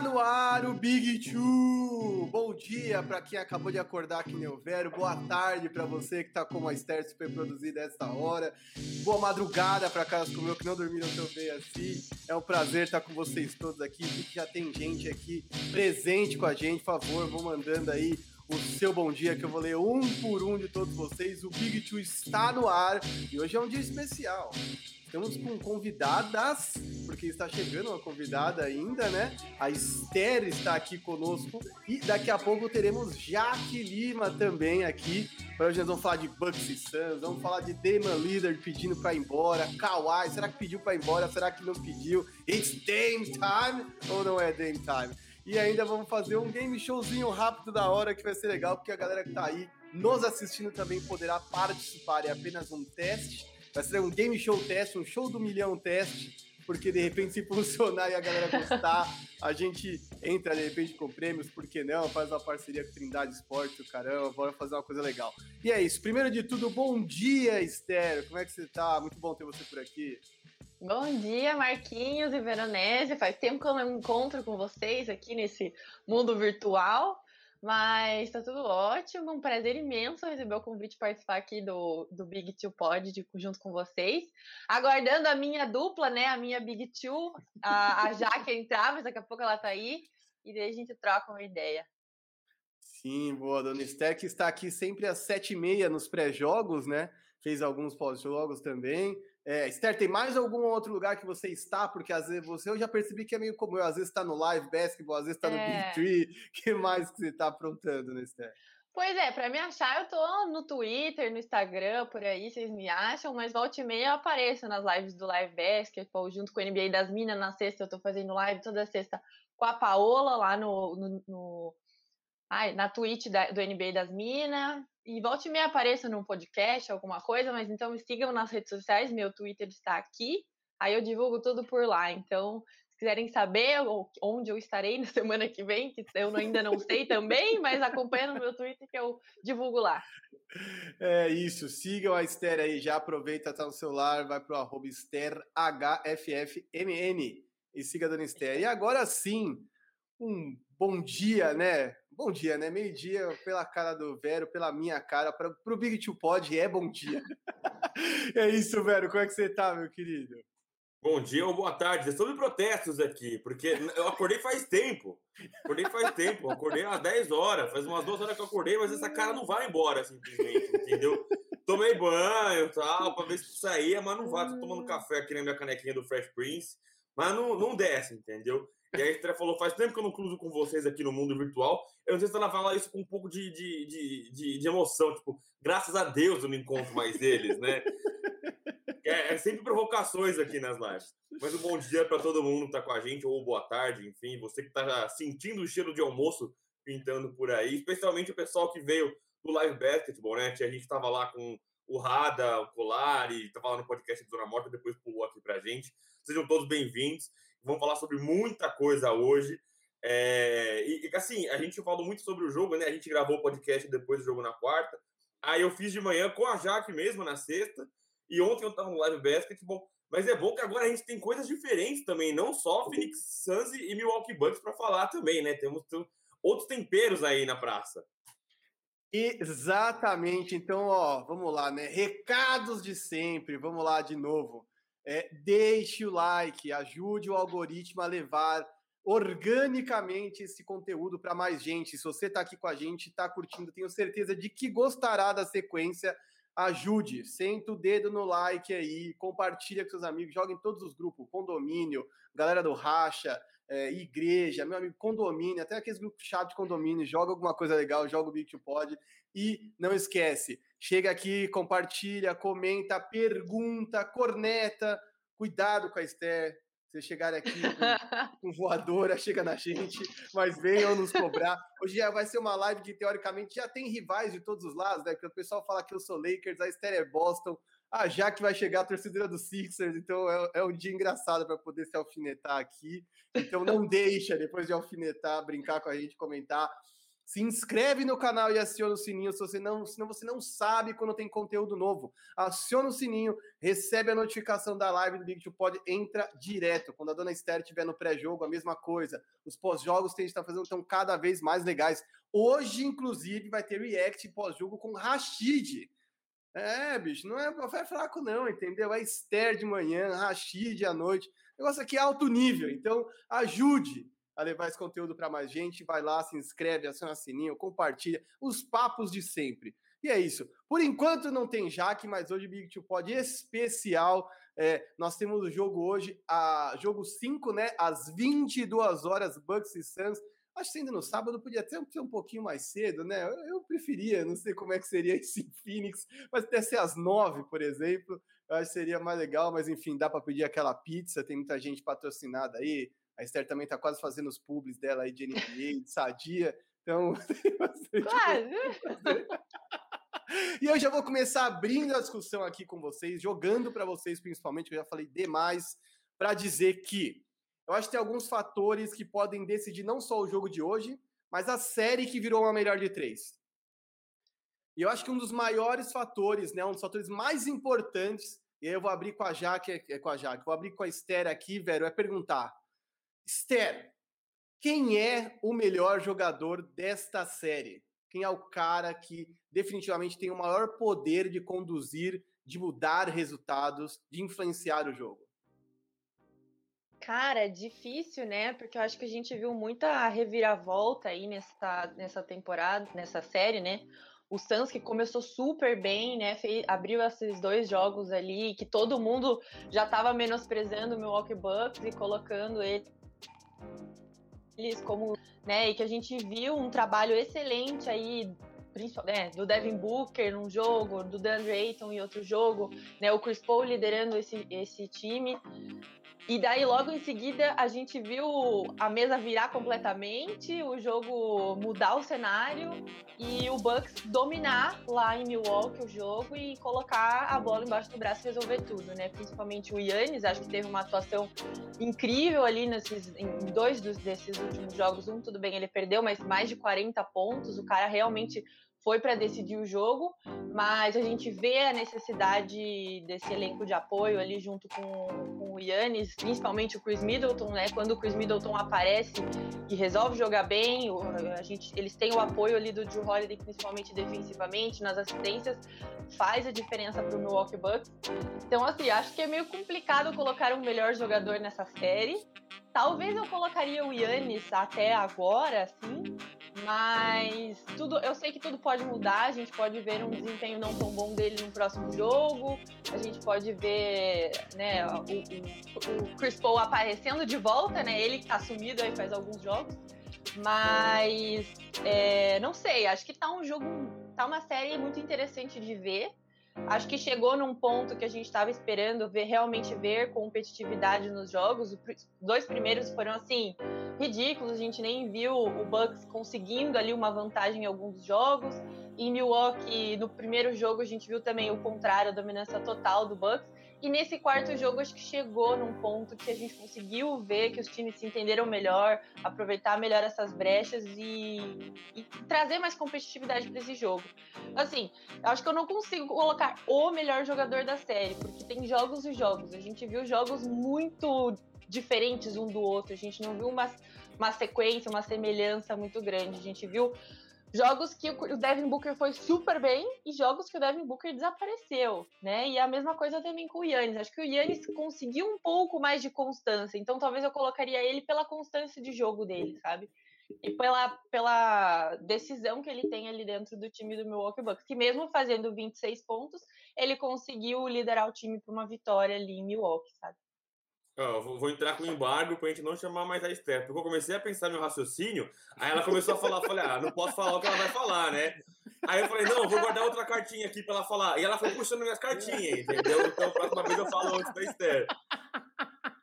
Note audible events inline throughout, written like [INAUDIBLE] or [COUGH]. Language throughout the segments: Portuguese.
Está no ar o Big Two. Bom dia para quem acabou de acordar aqui no Vero. Boa tarde para você que está com uma Esther super produzida esta hora. Boa madrugada para aquelas como eu que não dormiram tão bem assim. É um prazer estar com vocês todos aqui. Já tem gente aqui presente com a gente. Por favor, vou mandando aí o seu bom dia, que eu vou ler um por um de todos vocês. O Big Two está no ar e hoje é um dia especial. Estamos com convidadas, porque está chegando uma convidada ainda, né? A Esther está aqui conosco e daqui a pouco teremos Jaque Lima também aqui. Hoje nós vamos falar de Bucks e Suns, vamos falar de Damon Leader pedindo para ir embora, Kawhi, será que pediu para ir embora, será que não pediu? It's Dame Time ou não é Dame Time? E ainda vamos fazer um game showzinho rápido da hora que vai ser legal, porque a galera que tá aí nos assistindo também poderá participar. É apenas um teste Vai ser um game show teste, um show do milhão teste, porque de repente se [LAUGHS] funcionar e a galera gostar, a gente entra de repente com prêmios, por que não? Faz uma parceria com Trindade Esporte, o caramba, bora fazer uma coisa legal. E é isso. Primeiro de tudo, bom dia, Esther. Como é que você tá? Muito bom ter você por aqui. Bom dia, Marquinhos e Veronese. Faz tempo que eu não encontro com vocês aqui nesse mundo virtual. Mas tá tudo ótimo, um prazer imenso receber o convite para participar aqui do, do Big Two Pod de, junto com vocês. Aguardando a minha dupla, né? A minha Big Two, a, a Jaque entrar, mas daqui a pouco ela tá aí. E daí a gente troca uma ideia. Sim, boa. Dona Esther, que está aqui sempre às sete e meia nos pré-jogos, né? Fez alguns pós-jogos também. É, Esther, tem mais algum outro lugar que você está? Porque às vezes você eu já percebi que é meio como eu, às vezes está no live basketball, às vezes está no é. Big Tree. [LAUGHS] que mais que você está aprontando, né, Esther? Pois é, para me achar, eu tô no Twitter, no Instagram, por aí, vocês me acham, mas volta e meia eu apareço nas lives do Live Basketball, junto com o NBA das Minas, na sexta eu tô fazendo live toda sexta com a Paola, lá no, no, no ai, na Twitch da, do NBA das Minas, e volte e meia apareça num podcast, alguma coisa, mas então me sigam nas redes sociais, meu Twitter está aqui, aí eu divulgo tudo por lá. Então, se quiserem saber onde eu estarei na [LAUGHS] semana que vem, que eu ainda não sei também, mas acompanha no meu Twitter que eu divulgo lá. É isso, sigam a Esther aí, já aproveita, tá no celular, vai pro arroba EstherHFFMN e siga a Dona Esther. E agora sim, um bom dia, né? Bom dia, né? Meio-dia, pela cara do Vero, pela minha cara, para o Big Two Pod é bom dia. [LAUGHS] é isso, Vero. Como é que você tá, meu querido? Bom dia ou boa tarde. É sobre protestos aqui, porque eu acordei faz tempo. Acordei faz tempo. Acordei às 10 horas. Faz umas duas horas que eu acordei, mas essa cara não vai embora simplesmente, entendeu? Tomei banho e tal, pra ver se saía, mas não vai. Tô tomando café aqui na minha canequinha do Fresh Prince, mas não, não desce, entendeu? E aí a falou, faz tempo que eu não cruzo com vocês aqui no mundo virtual. Eu não sei se ela fala isso com um pouco de, de, de, de, de emoção, tipo, graças a Deus eu não encontro mais eles, né? [LAUGHS] É, é, sempre provocações aqui nas lives. Mas um bom dia para todo mundo que tá com a gente, ou boa tarde, enfim, você que tá sentindo o cheiro de almoço pintando por aí, especialmente o pessoal que veio do Live Basketball, né? A gente tava lá com o Rada, o Colari, tava lá no podcast do Zona Morta, depois pulou aqui pra gente. Sejam todos bem-vindos. Vamos falar sobre muita coisa hoje. É, e assim, a gente falou muito sobre o jogo, né? A gente gravou o podcast depois do jogo na quarta. Aí eu fiz de manhã com a Jaque mesmo na sexta. E ontem eu tava no live basketball. Mas é bom que agora a gente tem coisas diferentes também, não só Phoenix Suns e Milwaukee Bucks para falar também, né? Temos outros temperos aí na praça. Exatamente. Então, ó, vamos lá, né? Recados de sempre. Vamos lá de novo. É, deixe o like, ajude o algoritmo a levar organicamente esse conteúdo para mais gente. Se você está aqui com a gente, está curtindo, tenho certeza de que gostará da sequência. Ajude, senta o dedo no like aí, compartilha com seus amigos, joga em todos os grupos, condomínio, galera do racha, é, igreja, meu amigo, condomínio, até aqueles grupos chatos de condomínio, joga alguma coisa legal, joga o Big Pod e não esquece, chega aqui, compartilha, comenta, pergunta, corneta, cuidado com a Esther, você chegar aqui com, [LAUGHS] com voadora, chega na gente, mas venham nos cobrar. Hoje já vai ser uma live que, teoricamente, já tem rivais de todos os lados, né? Porque o pessoal fala que eu sou Lakers, a Esther é Boston, ah, já que vai chegar a torcedora do Sixers, então é, é um dia engraçado para poder se alfinetar aqui. Então não [LAUGHS] deixa, depois de alfinetar, brincar com a gente, comentar. Se inscreve no canal e aciona o sininho se você não, senão você não sabe quando tem conteúdo novo. Aciona o sininho, recebe a notificação da live do Big Two Pod, entra direto. Quando a dona Esther estiver no pré-jogo, a mesma coisa. Os pós-jogos que a gente está fazendo estão cada vez mais legais. Hoje, inclusive, vai ter react pós-jogo com Rashid. É, bicho, não é, não é fraco, não, entendeu? É Esther de manhã, Rashid à noite. O negócio aqui é alto nível, então ajude a levar esse conteúdo para mais gente. Vai lá, se inscreve, aciona o sininho, compartilha os papos de sempre. E é isso. Por enquanto não tem Jaque, mas hoje Big Two Pod especial. É, nós temos o jogo hoje, a jogo 5, né? Às 22 horas, Bucks e Suns. Acho que ainda no sábado podia até ser um pouquinho mais cedo, né? Eu, eu preferia, não sei como é que seria [LAUGHS] esse Phoenix, mas até ser às 9, por exemplo. Eu acho que seria mais legal, mas enfim, dá para pedir aquela pizza, tem muita gente patrocinada aí. A Esther também está quase fazendo os pubs dela aí de NBA, de Sadia. Então, [LAUGHS] claro. E eu já vou começar abrindo a discussão aqui com vocês, jogando para vocês principalmente, que eu já falei demais, para dizer que eu acho que tem alguns fatores que podem decidir não só o jogo de hoje, mas a série que virou uma melhor de três. E eu acho que um dos maiores fatores, né, um dos fatores mais importantes, e aí eu vou abrir com a Jaque, é, com a Jaque, vou abrir com a Esther aqui, velho, é perguntar: Esther, quem é o melhor jogador desta série? Quem é o cara que definitivamente tem o maior poder de conduzir, de mudar resultados, de influenciar o jogo? Cara, difícil, né? Porque eu acho que a gente viu muita reviravolta aí nessa, nessa temporada, nessa série, né? O Suns que começou super bem, né? Abriu esses dois jogos ali, que todo mundo já estava menosprezando o Milwaukee Bucks e colocando ele como, né, e que a gente viu um trabalho excelente aí né, do Devin Booker num jogo, do DeAndre Ayton em outro jogo, né, o Chris Paul liderando esse, esse time. E daí, logo em seguida, a gente viu a mesa virar completamente, o jogo mudar o cenário e o Bucks dominar lá em Milwaukee o jogo e colocar a bola embaixo do braço e resolver tudo, né? Principalmente o Yannis, acho que teve uma atuação incrível ali nesses, em dois dos, desses últimos jogos. Um, tudo bem, ele perdeu, mas mais de 40 pontos. O cara realmente foi para decidir o jogo, mas a gente vê a necessidade desse elenco de apoio ali junto com, com, o Yannis, principalmente o Chris Middleton, né? Quando o Chris Middleton aparece e resolve jogar bem, a gente, eles têm o apoio ali do Drew Holiday, principalmente defensivamente, nas assistências, faz a diferença para o Milwaukee Bucks. Então, assim, acho que é meio complicado colocar um melhor jogador nessa série. Talvez eu colocaria o Yannis até agora, assim, mas tudo, eu sei que tudo pode mudar. A gente pode ver um desempenho não tão bom dele no próximo jogo. A gente pode ver, né, o, o, o Chris Paul aparecendo de volta, né? Ele que tá sumido aí faz alguns jogos. Mas é, não sei, acho que tá um jogo, tá uma série muito interessante de ver. Acho que chegou num ponto que a gente estava esperando ver realmente ver competitividade nos jogos. Os dois primeiros foram assim ridículos, a gente nem viu o Bucks conseguindo ali uma vantagem em alguns jogos. Em Milwaukee, no primeiro jogo a gente viu também o contrário, a dominância total do Bucks. E nesse quarto jogo, acho que chegou num ponto que a gente conseguiu ver que os times se entenderam melhor, aproveitar melhor essas brechas e, e trazer mais competitividade para esse jogo. Assim, acho que eu não consigo colocar o melhor jogador da série, porque tem jogos e jogos. A gente viu jogos muito diferentes um do outro, a gente não viu uma, uma sequência, uma semelhança muito grande. A gente viu jogos que o Devin Booker foi super bem e jogos que o Devin Booker desapareceu, né? E a mesma coisa também com o Yannis. Acho que o Yannis conseguiu um pouco mais de constância, então talvez eu colocaria ele pela constância de jogo dele, sabe? E pela, pela decisão que ele tem ali dentro do time do Milwaukee Bucks, que mesmo fazendo 26 pontos, ele conseguiu liderar o time para uma vitória ali em Milwaukee, sabe? Oh, vou entrar com embargo pra gente não chamar mais a Esther. Porque eu comecei a pensar meu raciocínio, aí ela começou a falar, falei, ah, não posso falar o que ela vai falar, né? Aí eu falei, não, vou guardar outra cartinha aqui pra ela falar. E ela foi puxando minhas cartinhas, entendeu? Então, a próxima vez eu falo antes da Esther.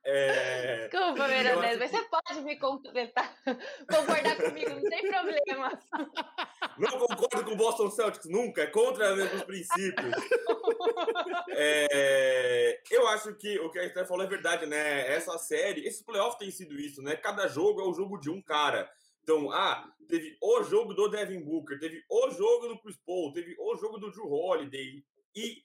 É... Desculpa, Veronese, mas você pode me completar, [LAUGHS] concordar comigo, não tem problema. [LAUGHS] Não concordo com o Boston Celtics nunca, é contra os princípios. [LAUGHS] É... Eu acho que o que a Esther falou é verdade, né? Essa série, esse playoff tem sido isso, né? Cada jogo é o jogo de um cara. Então, ah, teve o jogo do Devin Booker, teve o jogo do Chris Paul, teve o jogo do Drew Holiday. E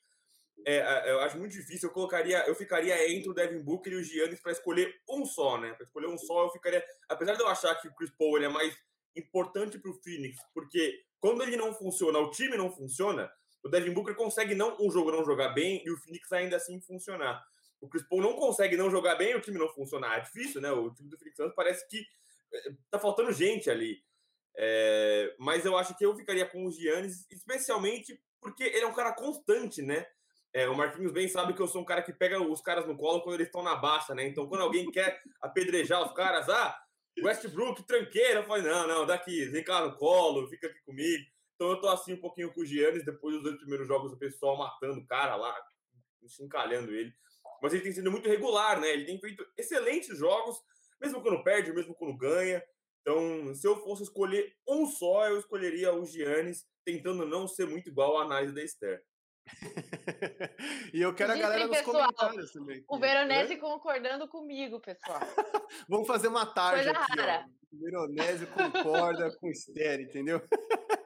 é, eu acho muito difícil. Eu colocaria, eu ficaria entre o Devin Booker e o Giannis para escolher um só, né? Para escolher um só, eu ficaria. Apesar de eu achar que o Chris Paul ele é mais importante para o Phoenix, porque quando ele não funciona, o time não funciona, o Devin Booker consegue não um jogo não jogar bem e o Phoenix ainda assim funcionar. O Chris Paul não consegue não jogar bem e o time não funcionar. É difícil, né? O time do Phoenix parece que é, tá faltando gente ali. É, mas eu acho que eu ficaria com o Giannis, especialmente porque ele é um cara constante, né? É, o Marquinhos bem sabe que eu sou um cara que pega os caras no colo quando eles estão na baixa, né? Então, quando alguém quer apedrejar os caras, ah, Westbrook, tranqueira, eu falei, não, não, daqui, vem cá no colo, fica aqui comigo. Então eu tô assim um pouquinho com o Giannis, depois dos dois primeiros jogos, o pessoal matando o cara lá, encalhando ele. Mas ele tem sido muito regular, né? Ele tem feito excelentes jogos, mesmo quando perde, mesmo quando ganha. Então, se eu fosse escolher um só, eu escolheria o Giannis, tentando não ser muito igual à análise da Esther. [LAUGHS] e eu quero a galera nos pessoal, comentários também. O Veronese concordando comigo, pessoal. [LAUGHS] Vamos fazer uma tarde Coisa aqui, rara. ó. O Veronese concorda com o Esther, entendeu? [LAUGHS]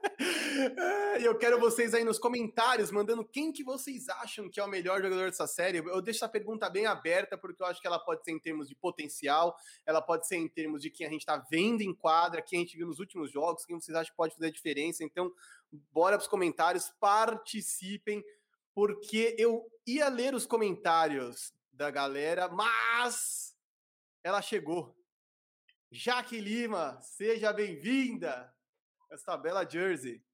E eu quero vocês aí nos comentários mandando quem que vocês acham que é o melhor jogador dessa série. Eu deixo essa pergunta bem aberta porque eu acho que ela pode ser em termos de potencial, ela pode ser em termos de quem a gente está vendo em quadra, quem a gente viu nos últimos jogos, quem vocês acham que pode fazer a diferença. Então, bora para os comentários, participem, porque eu ia ler os comentários da galera, mas ela chegou. Jaque Lima, seja bem-vinda. Essa bela jersey.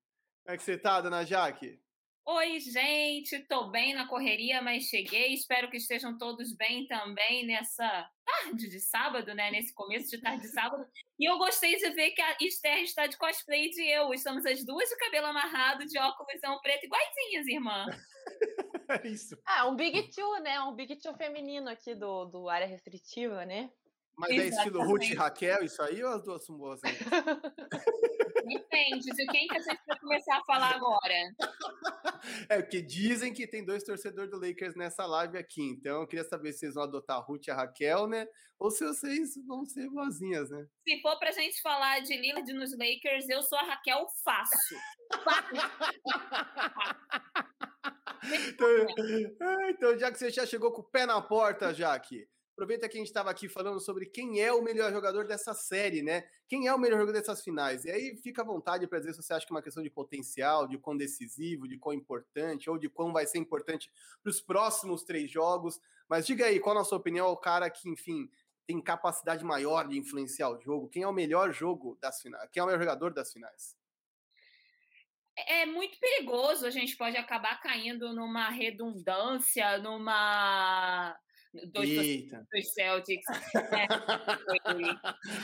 Como é que você tá, dona Jaque? Oi, gente, tô bem na correria, mas cheguei. Espero que estejam todos bem também nessa tarde de sábado, né? Nesse começo de tarde de sábado. E eu gostei de ver que a Esther está de cosplay de eu. Estamos as duas de cabelo amarrado, de óculos preto, iguaizinhas, irmã. é [LAUGHS] isso. Ah, um Big Two, né? Um Big Two feminino aqui do, do área restritiva, né? Mas Exatamente. é estilo Ruth e Raquel, isso aí, ou as duas são boas? [LAUGHS] Depende de quem que a gente vai começar a falar agora. É, porque dizem que tem dois torcedores do Lakers nessa live aqui. Então, eu queria saber se vocês vão adotar a Ruth e a Raquel, né? Ou se vocês vão ser boazinhas, né? Se for pra gente falar de Lillard nos Lakers, eu sou a Raquel fácil. [LAUGHS] então, então, já que você já chegou com o pé na porta, Jaque, Aproveita que a gente estava aqui falando sobre quem é o melhor jogador dessa série, né? Quem é o melhor jogador dessas finais? E aí fica à vontade para dizer se você acha que é uma questão de potencial, de quão decisivo, de quão importante, ou de quão vai ser importante para os próximos três jogos. Mas diga aí, qual, na sua opinião, é o cara que, enfim, tem capacidade maior de influenciar o jogo? Quem é o melhor jogo das finais? Quem é o melhor jogador das finais? é muito perigoso, a gente pode acabar caindo numa redundância, numa dois, Eita. Celtics. [LAUGHS] Né?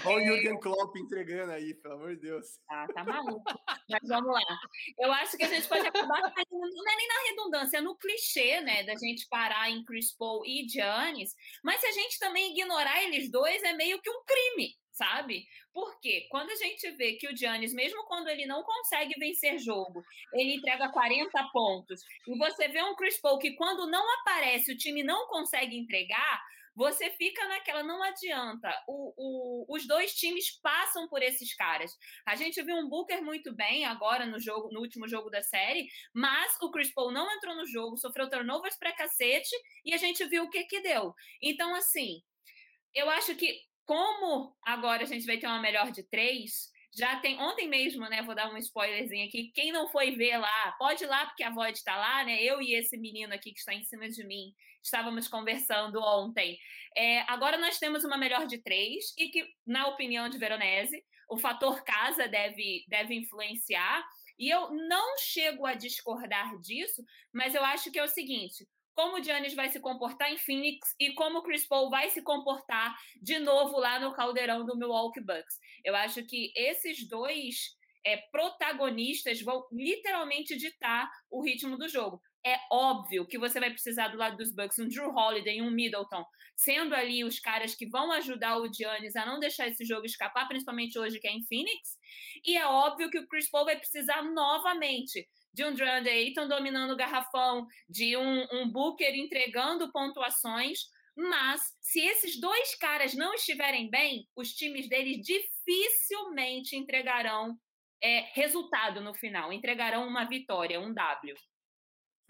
Olha o Jürgen Klopp entregando aí, pelo amor de Deus. Ah, tá maluco. Mas vamos lá. Eu acho que a gente pode acabar não é nem na redundância, é no clichê, né, da gente parar em Chris Paul e Giannis, mas se a gente também ignorar eles dois, é meio que um crime sabe? Porque quando a gente vê que o Giannis, mesmo quando ele não consegue vencer jogo, ele entrega 40 pontos, e você vê um Chris Paul que quando não aparece, o time não consegue entregar, você fica naquela, não adianta. O, o, os dois times passam por esses caras. A gente viu um Booker muito bem agora no jogo, no último jogo da série, mas o Chris Paul não entrou no jogo, sofreu turnovers pra cacete, e a gente viu o que que deu. Então, assim, eu acho que como agora a gente vai ter uma melhor de três, já tem ontem mesmo, né? Vou dar um spoilerzinho aqui. Quem não foi ver lá, pode ir lá, porque a Void está lá, né? Eu e esse menino aqui que está em cima de mim estávamos conversando ontem. É, agora nós temos uma melhor de três, e que, na opinião de Veronese, o fator casa deve, deve influenciar. E eu não chego a discordar disso, mas eu acho que é o seguinte: como o Giannis vai se comportar em Phoenix e como o Chris Paul vai se comportar de novo lá no caldeirão do Milwaukee Bucks. Eu acho que esses dois é, protagonistas vão literalmente ditar o ritmo do jogo. É óbvio que você vai precisar do lado dos Bucks um Drew Holiday, um Middleton, sendo ali os caras que vão ajudar o Giannis a não deixar esse jogo escapar, principalmente hoje que é em Phoenix. E é óbvio que o Chris Paul vai precisar novamente de um DeAndre Ayton dominando o garrafão, de um, um Booker entregando pontuações Mas, se esses dois caras não estiverem bem, os times deles dificilmente entregarão é, resultado no final, entregarão uma vitória, um W.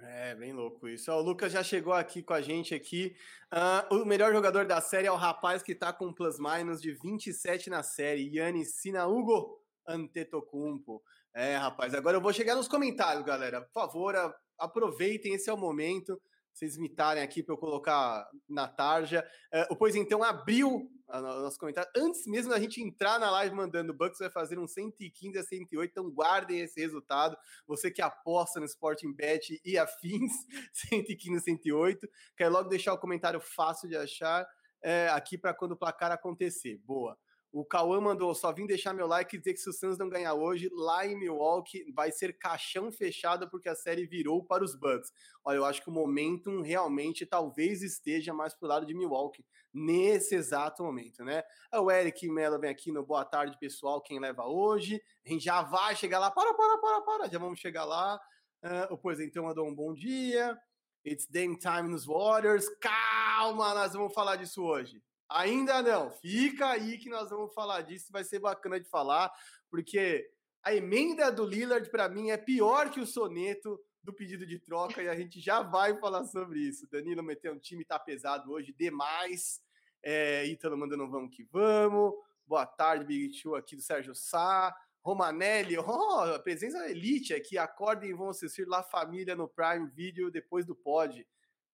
É, bem louco isso. O Lucas já chegou aqui com a gente aqui. Uh, o melhor jogador da série é o rapaz que tá com plus-minus de 27 na série, Yannis Sinaúgo Antetokounmpo. É, rapaz, agora eu vou chegar nos comentários, galera. Por favor, aproveitem, esse é o momento vocês imitarem aqui para eu colocar na tarja. Uh, o Pois então abriu o nosso comentário. Antes mesmo da gente entrar na live mandando Bucks, vai fazer um 115 a 108. Então guardem esse resultado. Você que aposta no Sporting Bet e afins, [LAUGHS] 115 a 108. Quero logo deixar o comentário fácil de achar é, aqui para quando o placar acontecer. Boa. O Cauã mandou, só vim deixar meu like e dizer que se o Suns não ganhar hoje, lá em Milwaukee vai ser caixão fechado porque a série virou para os Bucks. Olha, eu acho que o momentum realmente talvez esteja mais pro lado de Milwaukee nesse exato momento, né? O Eric Mello vem aqui no boa tarde, pessoal, quem leva hoje. A gente já vai chegar lá, para, para, para, para, já vamos chegar lá. Uh, o Pois então mandou um bom dia. It's Dame Time nos Warriors. Calma, nós vamos falar disso hoje. Ainda não. Fica aí que nós vamos falar disso. Vai ser bacana de falar, porque a emenda do Lillard, para mim, é pior que o soneto do pedido de troca e a gente já vai falar sobre isso. Danilo meteu um time, tá pesado hoje demais. É, Ítalo mandando vamos que vamos. Boa tarde, Big Two aqui do Sérgio Sá. Romanelli, oh, presença elite aqui. Acordem e vão assistir La Família no Prime Video depois do pod.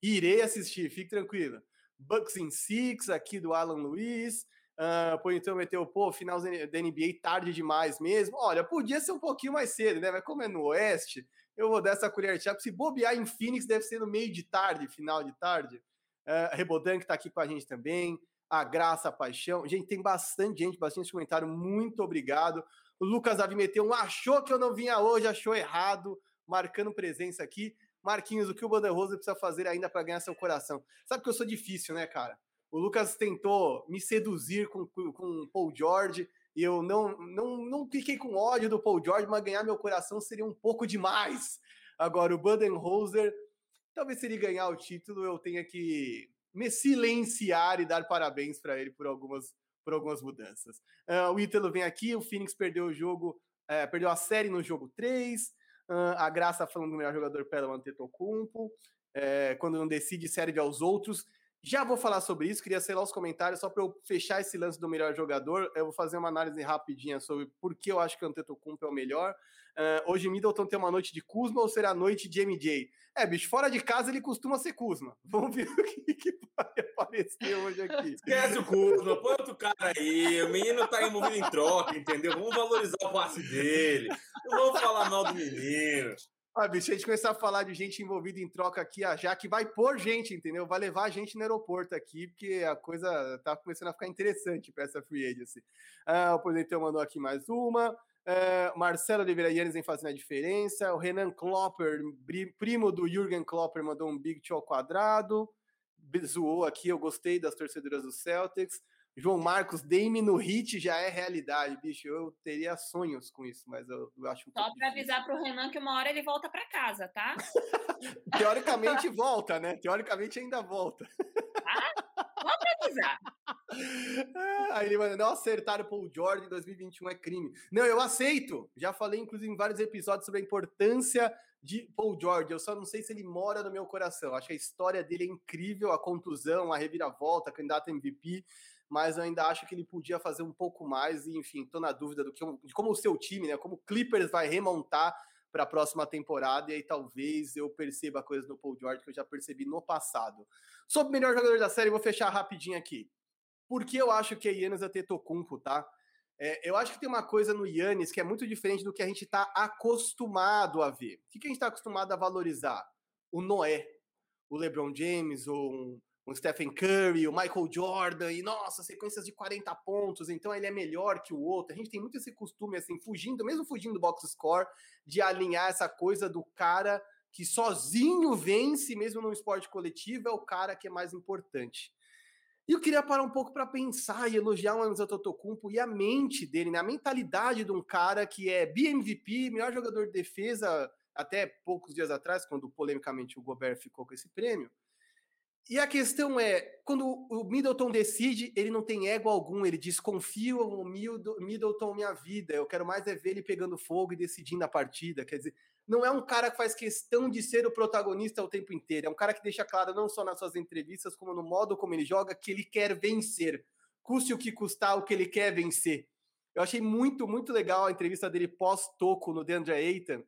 Irei assistir, fique tranquilo. Bucks in Six, aqui do Alan Luiz. Uh, pô, então meteu, pô, final da NBA tarde demais mesmo. Olha, podia ser um pouquinho mais cedo, né? Mas como é no Oeste, eu vou dar essa colher de chá. Se bobear em Phoenix, deve ser no meio de tarde, final de tarde. Uh, Rebodan, que tá aqui com a gente também. A Graça, a Paixão. Gente, tem bastante gente, bastante comentário. Muito obrigado. O Lucas Davi meteu um achou que eu não vinha hoje, achou errado, marcando presença aqui. Marquinhos, o que o Banderosa precisa fazer ainda para ganhar seu coração? Sabe que eu sou difícil, né, cara? O Lucas tentou me seduzir com, com o Paul George e eu não, não, não fiquei com ódio do Paul George, mas ganhar meu coração seria um pouco demais. Agora, o Budenholzer, talvez se ele ganhar o título, eu tenha que me silenciar e dar parabéns para ele por algumas, por algumas mudanças. Uh, o Ítalo vem aqui, o Phoenix perdeu o jogo, uh, perdeu a série no jogo 3. A Graça falando do melhor jogador pelo Antetokounmpo. É, quando não decide, serve aos outros. Já vou falar sobre isso, queria lá os comentários, só para eu fechar esse lance do melhor jogador. Eu vou fazer uma análise rapidinha sobre por que eu acho que o Antetokounmpo é o melhor. Uh, hoje Middleton tem uma noite de Kuzma ou será noite de MJ? É, bicho, fora de casa ele costuma ser Kuzma. [LAUGHS] Vamos ver o que, que vai aparecer hoje aqui. Esquece o Kuzma, põe outro cara aí. O menino tá envolvido em troca, entendeu? Vamos valorizar o passe dele. Não vamos falar mal do menino. Ah, bicho, a gente começar a falar de gente envolvida em troca aqui, a Jaque vai pôr gente, entendeu? Vai levar a gente no aeroporto aqui, porque a coisa tá começando a ficar interessante para essa free agency. Ah, o Positão mandou aqui mais uma. Uh, Marcelo Oliveira Yannis vem fazendo a diferença. O Renan Klopper, primo do Jürgen Klopper, mandou um Big ao quadrado. Zoou aqui, eu gostei das torcedoras do Celtics. João Marcos, Dame no hit já é realidade, bicho. Eu teria sonhos com isso, mas eu, eu acho um Só para avisar para o Renan que uma hora ele volta para casa, tá? [LAUGHS] Teoricamente volta, né? Teoricamente ainda volta. Ah, só para avisar. [LAUGHS] Aí ele manda, não acertar o Paul George em 2021 é crime. Não, eu aceito. Já falei, inclusive, em vários episódios sobre a importância de Paul George. Eu só não sei se ele mora no meu coração. Acho que a história dele é incrível, a contusão, a reviravolta, candidato MVP mas eu ainda acho que ele podia fazer um pouco mais e, enfim, estou na dúvida do que de como o seu time, né, como o Clippers vai remontar para a próxima temporada e aí talvez eu perceba coisas no Paul George que eu já percebi no passado. Sobre o melhor jogador da série, vou fechar rapidinho aqui. Porque eu acho que é Yannis Antetokounmpo, tá? É, eu acho que tem uma coisa no Yannis que é muito diferente do que a gente está acostumado a ver. O que a gente está acostumado a valorizar? O Noé, o LeBron James, ou um o Stephen Curry, o Michael Jordan, e nossa, sequências de 40 pontos, então ele é melhor que o outro. A gente tem muito esse costume, assim, fugindo, mesmo fugindo do box score, de alinhar essa coisa do cara que sozinho vence, mesmo no esporte coletivo, é o cara que é mais importante. E eu queria parar um pouco para pensar e elogiar o Anza Totocumpo e a mente dele, né? a mentalidade de um cara que é BMVP, melhor jogador de defesa até poucos dias atrás, quando polemicamente o Gobert ficou com esse prêmio E a questão é, quando o Middleton decide, ele não tem ego algum, ele diz, confio no Middleton minha vida, eu quero mais é ver ele pegando fogo e decidindo a partida, quer dizer, não é um cara que faz questão de ser o protagonista o tempo inteiro, é um cara que deixa claro, não só nas suas entrevistas, como no modo como ele joga, que ele quer vencer, custe o que custar, o que ele quer vencer. Eu achei muito, muito legal a entrevista dele pós-toco no DeAndre Ayton,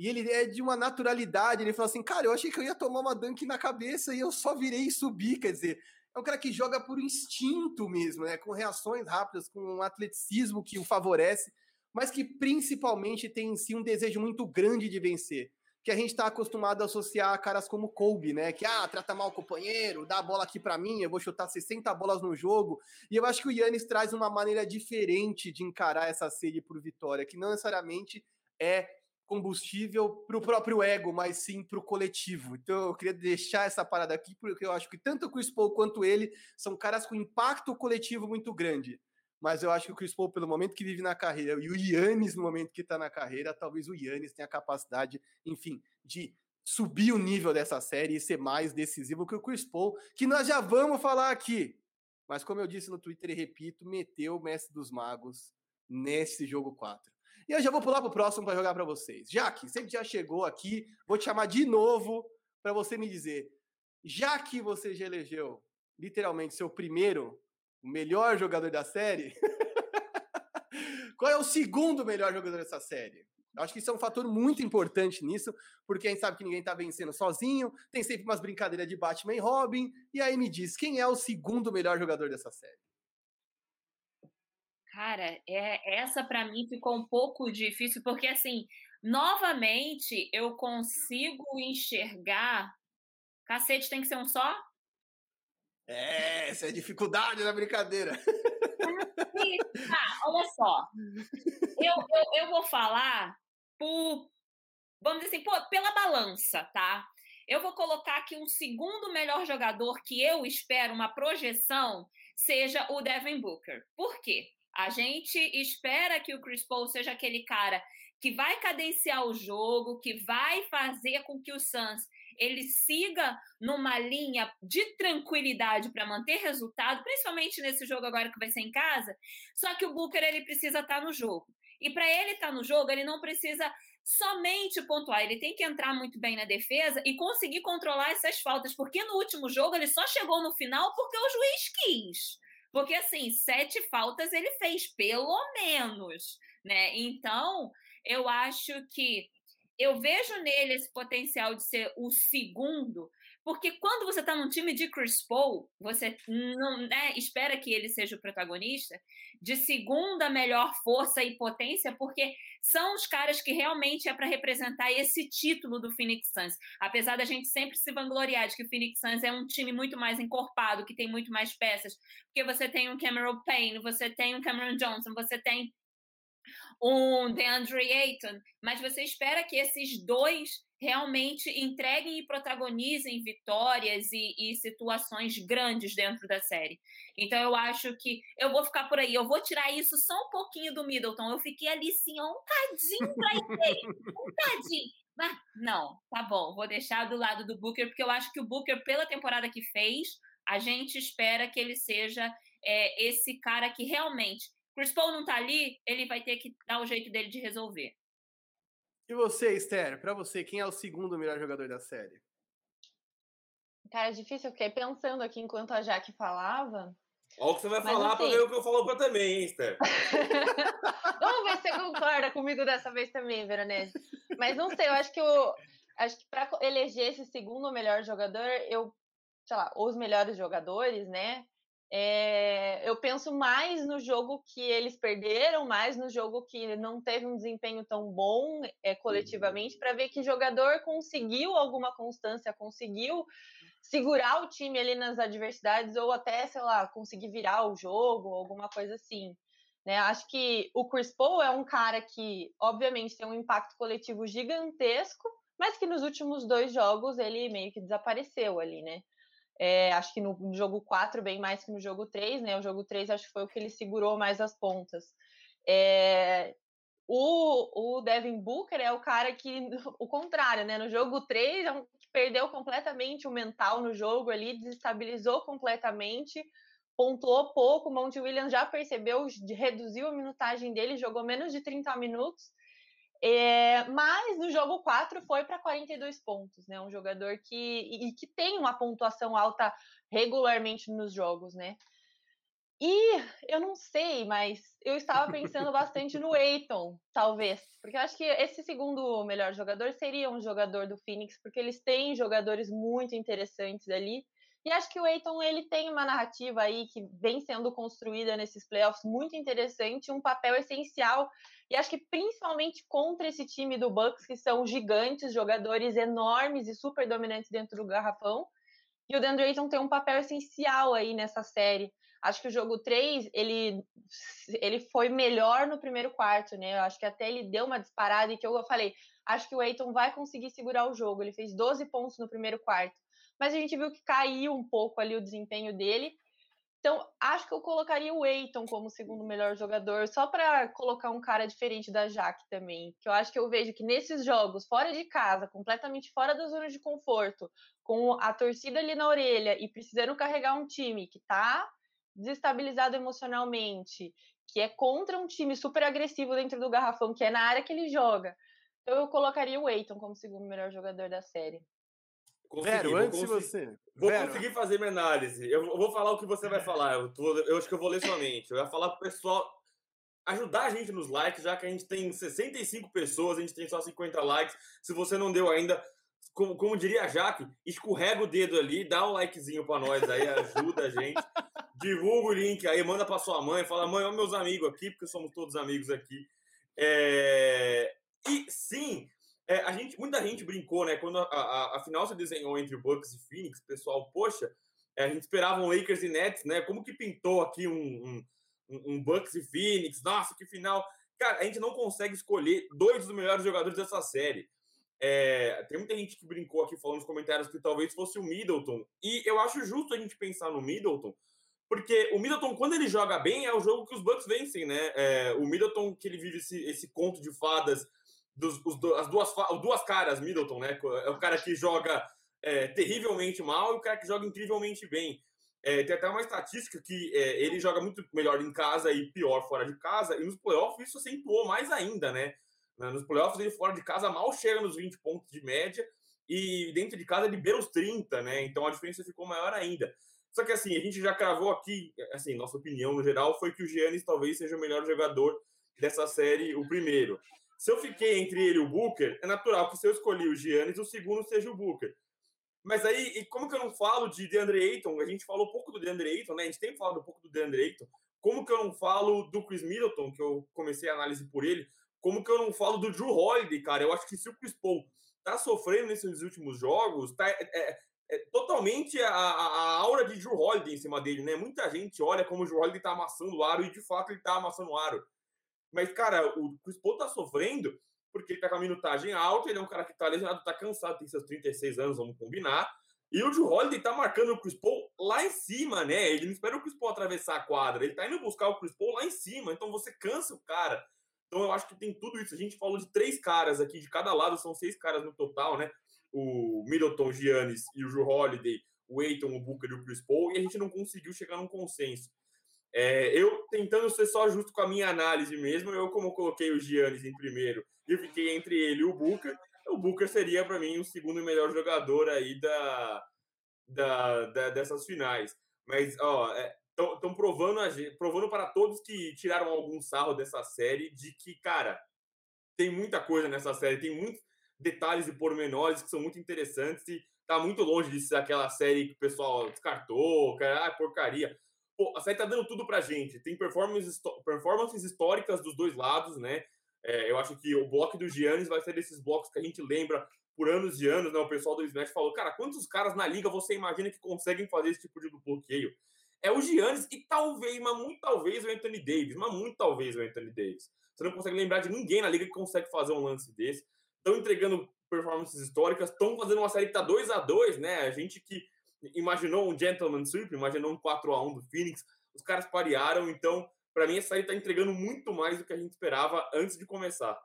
e ele é de uma naturalidade. Ele falou assim, cara, eu achei que eu ia tomar uma dunk na cabeça e eu só virei e subi. Quer dizer, é um cara que joga por instinto mesmo, né? Com reações rápidas, com um atleticismo que o favorece, mas que principalmente tem em si um desejo muito grande de vencer. Que a gente está acostumado a associar a caras como Kobe, né? Que, ah, trata mal o companheiro, dá a bola aqui para mim, eu vou chutar 60 bolas no jogo. E eu acho que o Yannis traz uma maneira diferente de encarar essa sede por vitória, que não necessariamente é combustível para o próprio ego, mas sim para o coletivo. Então eu queria deixar essa parada aqui, porque eu acho que tanto o Chris Paul quanto ele são caras com impacto coletivo muito grande. Mas eu acho que o Chris Paul, pelo momento que vive na carreira, e o Yannis, no momento que está na carreira, talvez o Yannis tenha a capacidade, enfim, de subir o nível dessa série e ser mais decisivo que o Chris Paul, que nós já vamos falar aqui. Mas como eu disse no Twitter e repito, meteu o Mestre dos Magos nesse jogo 4. E eu já vou pular pro próximo para jogar para vocês. Jaque, você que já chegou aqui, vou te chamar de novo para você me dizer, já que você já elegeu literalmente seu primeiro, o melhor jogador da série, [LAUGHS] qual é o segundo melhor jogador dessa série? Acho que isso é um fator muito importante nisso, porque a gente sabe que ninguém tá vencendo sozinho, tem sempre umas brincadeiras de Batman e Robin, e aí me diz, quem é o segundo melhor jogador dessa série? Cara, é, essa para mim ficou um pouco difícil, porque assim, novamente eu consigo enxergar. Cacete tem que ser um só? É, essa é a dificuldade da brincadeira. Ah, [LAUGHS] olha só. Eu, eu, eu vou falar por, vamos dizer assim, por, pela balança, tá? Eu vou colocar aqui um segundo melhor jogador que eu espero, uma projeção, seja o Devin Booker. Por quê? A gente espera que o Chris Paul seja aquele cara que vai cadenciar o jogo, que vai fazer com que o Suns ele siga numa linha de tranquilidade para manter resultado, principalmente nesse jogo agora que vai ser em casa. Só que o Booker ele precisa estar tá no jogo. E para ele estar tá no jogo, ele não precisa somente pontuar, ele tem que entrar muito bem na defesa e conseguir controlar essas faltas, porque no último jogo ele só chegou no final porque o juiz quis. Porque, assim, sete faltas ele fez, pelo menos, né? Então, eu acho que eu vejo nele esse potencial de ser o segundo, porque quando você está num time de Chris Paul, você não né, espera que ele seja o protagonista, de segunda melhor força e potência, porque são os caras que realmente é para representar esse título do Phoenix Suns. Apesar da gente sempre se vangloriar de que o Phoenix Suns é um time muito mais encorpado, que tem muito mais peças, porque você tem um Cameron Payne, você tem um Cameron Johnson, você tem um DeAndre Ayton, mas você espera que esses dois realmente entreguem e protagonizem vitórias e, e, situações grandes dentro da série. Então eu acho que eu vou ficar por aí, eu vou tirar isso só um pouquinho do Middleton. Eu fiquei ali sim, um cadinho para ele, um cadinho. Mas não, tá bom, vou deixar do lado do Booker, porque eu acho que o Booker, pela temporada que fez, a gente espera que ele seja é, esse cara que realmente. Chris Paul não tá ali, ele vai ter que dar o jeito dele de resolver. E você, Esther, para você, quem é o segundo melhor jogador da série? Cara, é difícil, eu fiquei pensando aqui enquanto a Jaque falava. Olha o que você vai Mas, falar assim... para ver o que eu falo para também, hein, Esther? [LAUGHS] Vamos ver se você concorda comigo dessa vez também, Veronese. Mas não sei, eu acho que eu acho que para eleger esse segundo melhor jogador, eu, sei lá, os melhores jogadores, né? É, eu penso mais no jogo que eles perderam, mais no jogo que não teve um desempenho tão bom é, coletivamente, para ver que jogador conseguiu alguma constância, conseguiu segurar o time ali nas adversidades, ou até, sei lá, conseguir virar o jogo, alguma coisa assim. Né? Acho que o Chris Paul é um cara que, obviamente, tem um impacto coletivo gigantesco, mas que nos últimos dois jogos ele meio que desapareceu ali, né? É, acho que no, jogo 4, bem mais que no jogo 3, né? O jogo 3 acho que foi o que ele segurou mais as pontas. É, O, o Devin Booker é o cara que, [LAUGHS] o contrário, né? No jogo 3, é um que perdeu completamente o mental no jogo ali, desestabilizou completamente, pontuou pouco. O Monte Williams já percebeu, reduziu a minutagem dele, jogou menos de 30 minutos. É, mas no jogo 4 foi para 42 pontos, né? Um jogador que, e, que tem uma pontuação alta regularmente nos jogos, né? E eu não sei, mas eu estava pensando [LAUGHS] bastante no Eiton, talvez. Porque eu acho que esse segundo melhor jogador seria um jogador do Phoenix, porque eles têm jogadores muito interessantes ali. E acho que o Eiton ele tem uma narrativa aí que vem sendo construída nesses playoffs muito interessante, um papel essencial. E acho que principalmente contra esse time do Bucks, que são gigantes, jogadores enormes e super dominantes dentro do garrafão. E o DeAndre Ayton tem um papel essencial aí nessa série. Acho que o jogo 3, ele, ele foi melhor no primeiro quarto, né? Eu acho que até ele deu uma disparada e que eu falei, acho que o Aiton vai conseguir segurar o jogo. Ele fez 12 pontos no primeiro quarto. Mas a gente viu que caiu um pouco ali o desempenho dele. Então, acho que eu colocaria o Eiton como segundo melhor jogador, só para colocar um cara diferente da Jaque também. Que eu acho que eu vejo que nesses jogos, fora de casa, completamente fora da zona de conforto, com a torcida ali na orelha e precisando carregar um time que tá desestabilizado emocionalmente, que é contra um time super agressivo dentro do garrafão, que é na área que ele joga. Então eu colocaria o Eiton como segundo melhor jogador da série. Consegui, Vero, antes de você. Vou Vero. conseguir fazer minha análise. Eu vou falar o que você vai falar. Eu, tô, eu acho que eu vou ler sua mente. Eu ia falar pro pessoal ajudar a gente nos likes, já que a gente tem 65 pessoas, a gente tem só 50 likes. Se você não deu ainda, como, como diria a Jaque, escorrega o dedo ali, dá um likezinho para nós aí, ajuda a gente. Divulga o link aí, manda para sua mãe, fala, mãe, olha meus amigos aqui, porque somos todos amigos aqui. É... E sim, é, a gente, muita gente brincou, né? Quando a, a, a, final se desenhou entre Bucks e Phoenix, pessoal, poxa, é, a gente esperava um Lakers e Nets, né? Como que pintou aqui um, um, um Bucks e Phoenix? Nossa, que final! Cara, a gente não consegue escolher dois dos melhores jogadores dessa série. É, tem muita gente que brincou aqui falando nos comentários que talvez fosse o Middleton. E eu acho justo a gente pensar no Middleton, porque o Middleton, quando ele joga bem, é o jogo que os Bucks vencem, né? É, o Middleton, que ele vive esse, esse conto de fadas, dos, os, as duas, duas caras, Middleton, né? É o cara que joga é, terrivelmente mal e o cara que joga incrivelmente bem. É, tem até uma estatística que é, ele joga muito melhor em casa e pior fora de casa, e nos playoffs isso acentuou mais ainda, né? Nos playoffs ele fora de casa mal chega nos 20 pontos de média, e dentro de casa ele beira os 30, né? Então a diferença ficou maior ainda. Só que assim, a gente já cravou aqui, assim, nossa opinião no geral foi que o Giannis talvez seja o melhor jogador dessa série, o primeiro. Se eu fiquei entre ele e o Booker, é natural que se eu escolhi o Giannis, o segundo seja o Booker. Mas aí, e como que eu não falo de DeAndre Ayton? A gente falou pouco do DeAndre Ayton, né? A gente tem falado um pouco do DeAndre Ayton. Como que eu não falo do Chris Middleton, que eu comecei a análise por ele? Como que eu não falo do Drew Holiday, cara? Eu acho que se o Chris Paul tá sofrendo nesses últimos jogos, tá, é, é é totalmente a, a, aura de Drew Holiday em cima dele, né? Muita gente olha como o Drew Holiday tá amassando o aro e de fato ele tá amassando o aro. Mas, cara, o Chris Paul tá sofrendo porque ele tá com a minutagem alta, ele é um cara que tá lesionado, tá cansado, tem seus 36 anos, vamos combinar. E o Drew Holiday tá marcando o Chris Paul lá em cima, né? Ele não espera o Chris Paul atravessar a quadra, ele tá indo buscar o Chris Paul lá em cima, então você cansa o cara. Então eu acho que tem tudo isso. A gente falou de três caras aqui, de cada lado, são seis caras no total, né? o Middleton, Giannis e o Drew Holiday, o Aiton, o Booker e o Chris Paul, e a gente não conseguiu chegar num consenso. É, eu tentando ser só justo com a minha análise mesmo, eu como coloquei o Giannis em primeiro e fiquei entre ele e o Booker, o Booker seria para mim o segundo melhor jogador aí da, da, da dessas finais. Mas ó, estão é, provando provando para todos que tiraram algum sarro dessa série de que cara tem muita coisa nessa série, tem muito detalhes e pormenores que são muito interessantes e tá muito longe de ser aquela série que o pessoal descartou, que ah, porcaria. Pô, a série tá dando tudo pra gente. Tem performances, performances históricas dos dois lados, né? É, eu acho que o bloco do Giannis vai ser desses blocos que a gente lembra por anos e anos, né? O pessoal do Smash falou, cara, quantos caras na liga você imagina que conseguem fazer esse tipo de bloqueio? É o Giannis e talvez, mas muito talvez o Anthony Davis, mas muito talvez o Anthony Davis. Você não consegue lembrar de ninguém na liga que consegue fazer um lance desse estão entregando performances históricas, estão fazendo uma série que está 2 a 2 né? A gente que imaginou um gentleman sweep, imaginou um 4 a 1 do Phoenix, os caras parearam, então para mim essa série tá entregando muito mais do que a gente esperava antes de começar.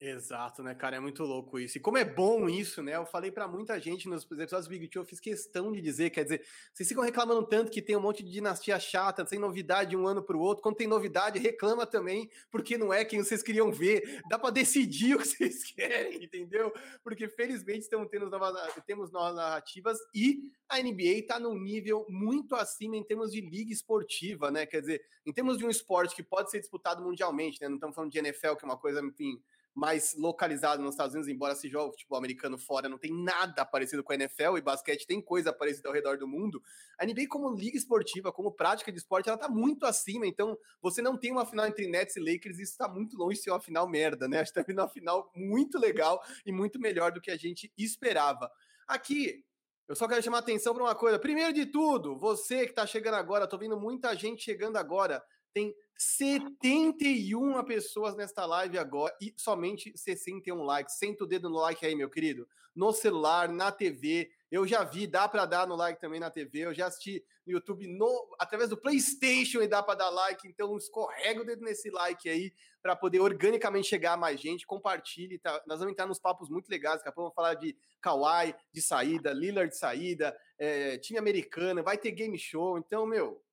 Exato, né, cara? É muito louco isso. E como é bom isso, né? Eu falei para muita gente nos episódios do Big Two, eu fiz questão de dizer, quer dizer, vocês ficam reclamando tanto que tem um monte de dinastia chata, sem novidade de um ano para o outro. Quando tem novidade, reclama também, porque não é quem vocês queriam ver. Dá para decidir o que [LAUGHS] vocês querem, entendeu? Porque felizmente estamos tendo novas, temos novas narrativas e a NBA está num nível muito acima em termos de liga esportiva, né? Quer dizer, em termos de um esporte que pode ser disputado mundialmente, né? Não estamos falando de NFL, que é uma coisa, enfim mais localizado nos Estados Unidos, embora se jogue futebol americano fora, não tem nada parecido com a NFL e basquete tem coisa parecida ao redor do mundo. A NBA como liga esportiva, como prática de esporte, ela tá muito acima, então você não tem uma final entre Nets e Lakers, isso está muito longe de ser uma final merda, né? Acho que tá vindo uma final muito legal e muito melhor do que a gente esperava. Aqui, eu só quero chamar atenção para uma coisa. Primeiro de tudo, você que está chegando agora, tô vendo muita gente chegando agora. Tem 71 pessoas nesta live agora e somente 61 likes. Senta o dedo no like aí, meu querido. No celular, na TV. Eu já vi, dá para dar no like também na TV. Eu já assisti no YouTube no, através do PlayStation e dá para dar like. Então escorrega o dedo nesse like aí para poder organicamente chegar a mais gente. Compartilhe. Tá? Nós vamos entrar nos papos muito legais. Daqui a pouco vamos falar de Kawhi de saída, Lillard de saída, é, time americano, vai ter game show. Então, meu,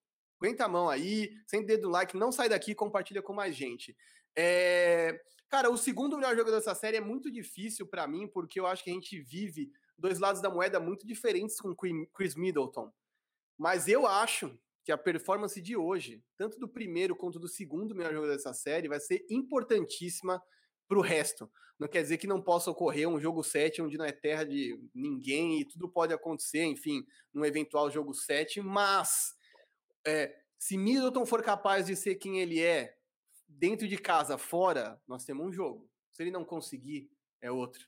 aguenta a mão aí, sem dedo like, não sai daqui, compartilha com mais gente. É... Cara, o segundo melhor jogador dessa série é muito difícil para mim, porque eu acho que a gente vive dois lados da moeda muito diferentes com Chris Middleton. Mas eu acho que a performance de hoje, tanto do primeiro quanto do segundo melhor jogador dessa série, vai ser importantíssima para o resto. Não quer dizer que não possa ocorrer um jogo 7 onde não é terra de ninguém e tudo pode acontecer, enfim, num eventual jogo 7, mas é, se Middleton for capaz de ser quem ele é dentro de casa, fora, nós temos um jogo. Se ele não conseguir, é outro.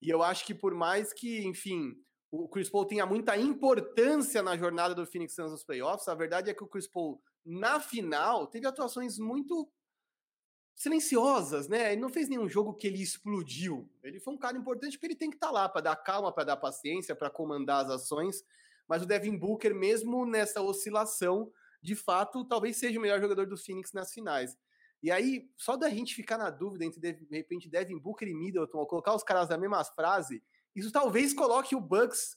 E eu acho que por mais que, enfim, o Chris Paul tenha muita importância na jornada do Phoenix Suns nos playoffs, a verdade é que o Chris Paul, na final, teve atuações muito silenciosas, né? Ele não fez nenhum jogo que ele explodiu. Ele foi um cara importante porque ele tem que estar tá lá para dar calma, para dar paciência, para comandar as ações mas o Devin Booker, mesmo nessa oscilação, de fato, talvez seja o melhor jogador do Phoenix nas finais. E aí, só da gente ficar na dúvida entre, de repente, Devin Booker e Middleton, ou colocar os caras na mesma frase, isso talvez coloque o Bucks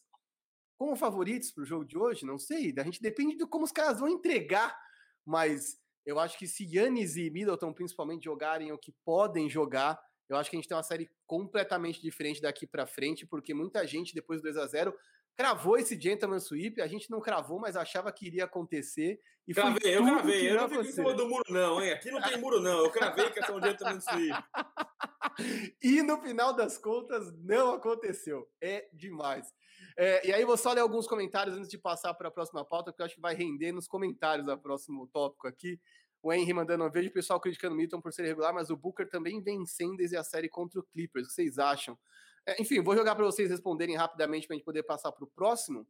como favoritos para o jogo de hoje, não sei. A gente depende de como os caras vão entregar, mas eu acho que se Yannis e Middleton, principalmente, jogarem o que podem jogar, eu acho que a gente tem uma série completamente diferente daqui para frente, porque muita gente, depois do 2 a 0 cravou esse gentleman sweep, a gente não cravou, mas achava que iria acontecer. E cravei, eu cravei, eu não fico em cima do muro não, hein? Aqui não tem muro não, eu cravei que é um gentleman sweep. [LAUGHS] e no final das contas, não aconteceu. É demais. É, e aí vou só ler alguns comentários antes de passar para a próxima pauta, porque eu acho que vai render nos comentários o próximo tópico aqui. O Henry mandando, eu vejo o pessoal criticando o Milton por ser irregular, mas o Booker também vencendo desde a série contra o Clippers. O que vocês acham? É, enfim, vou jogar para vocês responderem rapidamente para a gente poder passar para o próximo.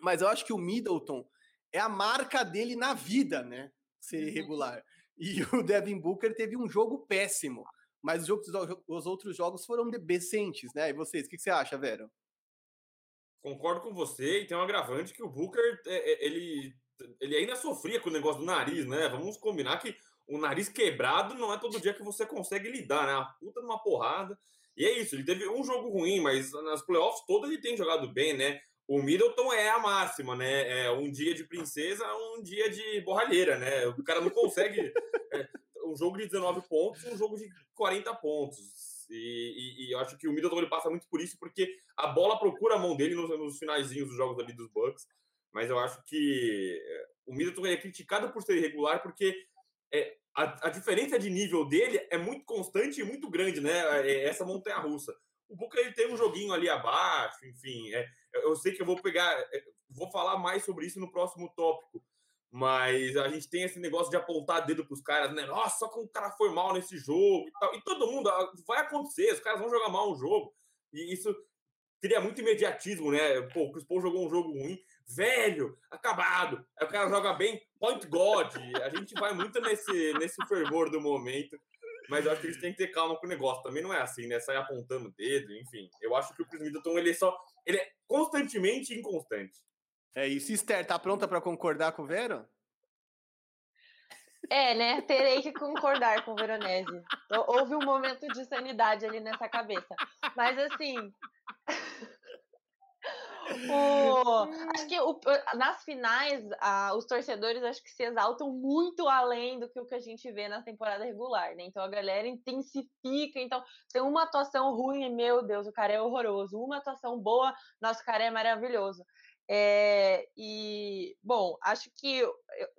Mas eu acho que o Middleton é a marca dele na vida, né? Ser uhum. irregular. E [LAUGHS] o Devin Booker teve um jogo péssimo. Mas os, os outros jogos foram decentes, né? E vocês, o que, você acha, Vero? Concordo com você, e tem um agravante que o Booker, é, é, ele, ele ainda sofria com o negócio do nariz, né? Vamos combinar que o nariz quebrado não é todo dia que você consegue lidar, né? A puta numa porrada. E é isso, ele teve um jogo ruim, mas nas playoffs todas ele tem jogado bem, né? O Middleton é a máxima, né? É um dia de princesa, um dia de borralheira, né? O cara não consegue [LAUGHS] é, um jogo de 19 pontos, um jogo de 40 pontos. E, e, e, eu acho que o Middleton ele passa muito por isso, porque a bola procura a mão dele nos, nos dos jogos ali dos Bucks. Mas eu acho que é, o Middleton é criticado por ser irregular, porque é, a, a, diferença de nível dele é muito constante e muito grande, né? É, é essa montanha russa. O Booker ele tem um joguinho ali abaixo, enfim. É, eu sei que eu vou pegar, é, vou falar mais sobre isso no próximo tópico, mas a gente tem esse negócio de apontar dedo para os caras, né? Nossa, só que o cara foi mal nesse jogo e tal. E todo mundo ah, vai acontecer, os caras vão jogar mal um jogo. E isso cria muito imediatismo, né? Pô, o Chris Paul jogou um jogo ruim, velho, acabado. Aí o cara joga bem, point God. A gente vai muito nesse, nesse fervor do momento. Mas eu acho que eles têm que ter calma com o negócio. Também não é assim, né? Sair apontando o dedo, enfim. Eu acho que o Chris Middleton, ele é só... Ele é constantemente inconstante. É isso. Esther, tá pronta para concordar com o Vero? É, né? Terei que concordar com o Veronese. Houve um momento de sanidade ali nessa cabeça. Mas assim. [LAUGHS] O, acho que o, nas finais, os torcedores acho que se exaltam muito além do que o que a gente vê na temporada regular, né? Então a galera intensifica. Então, tem uma atuação ruim, meu Deus, o cara é horroroso. Uma atuação boa, nosso cara é maravilhoso. É, e, bom, acho que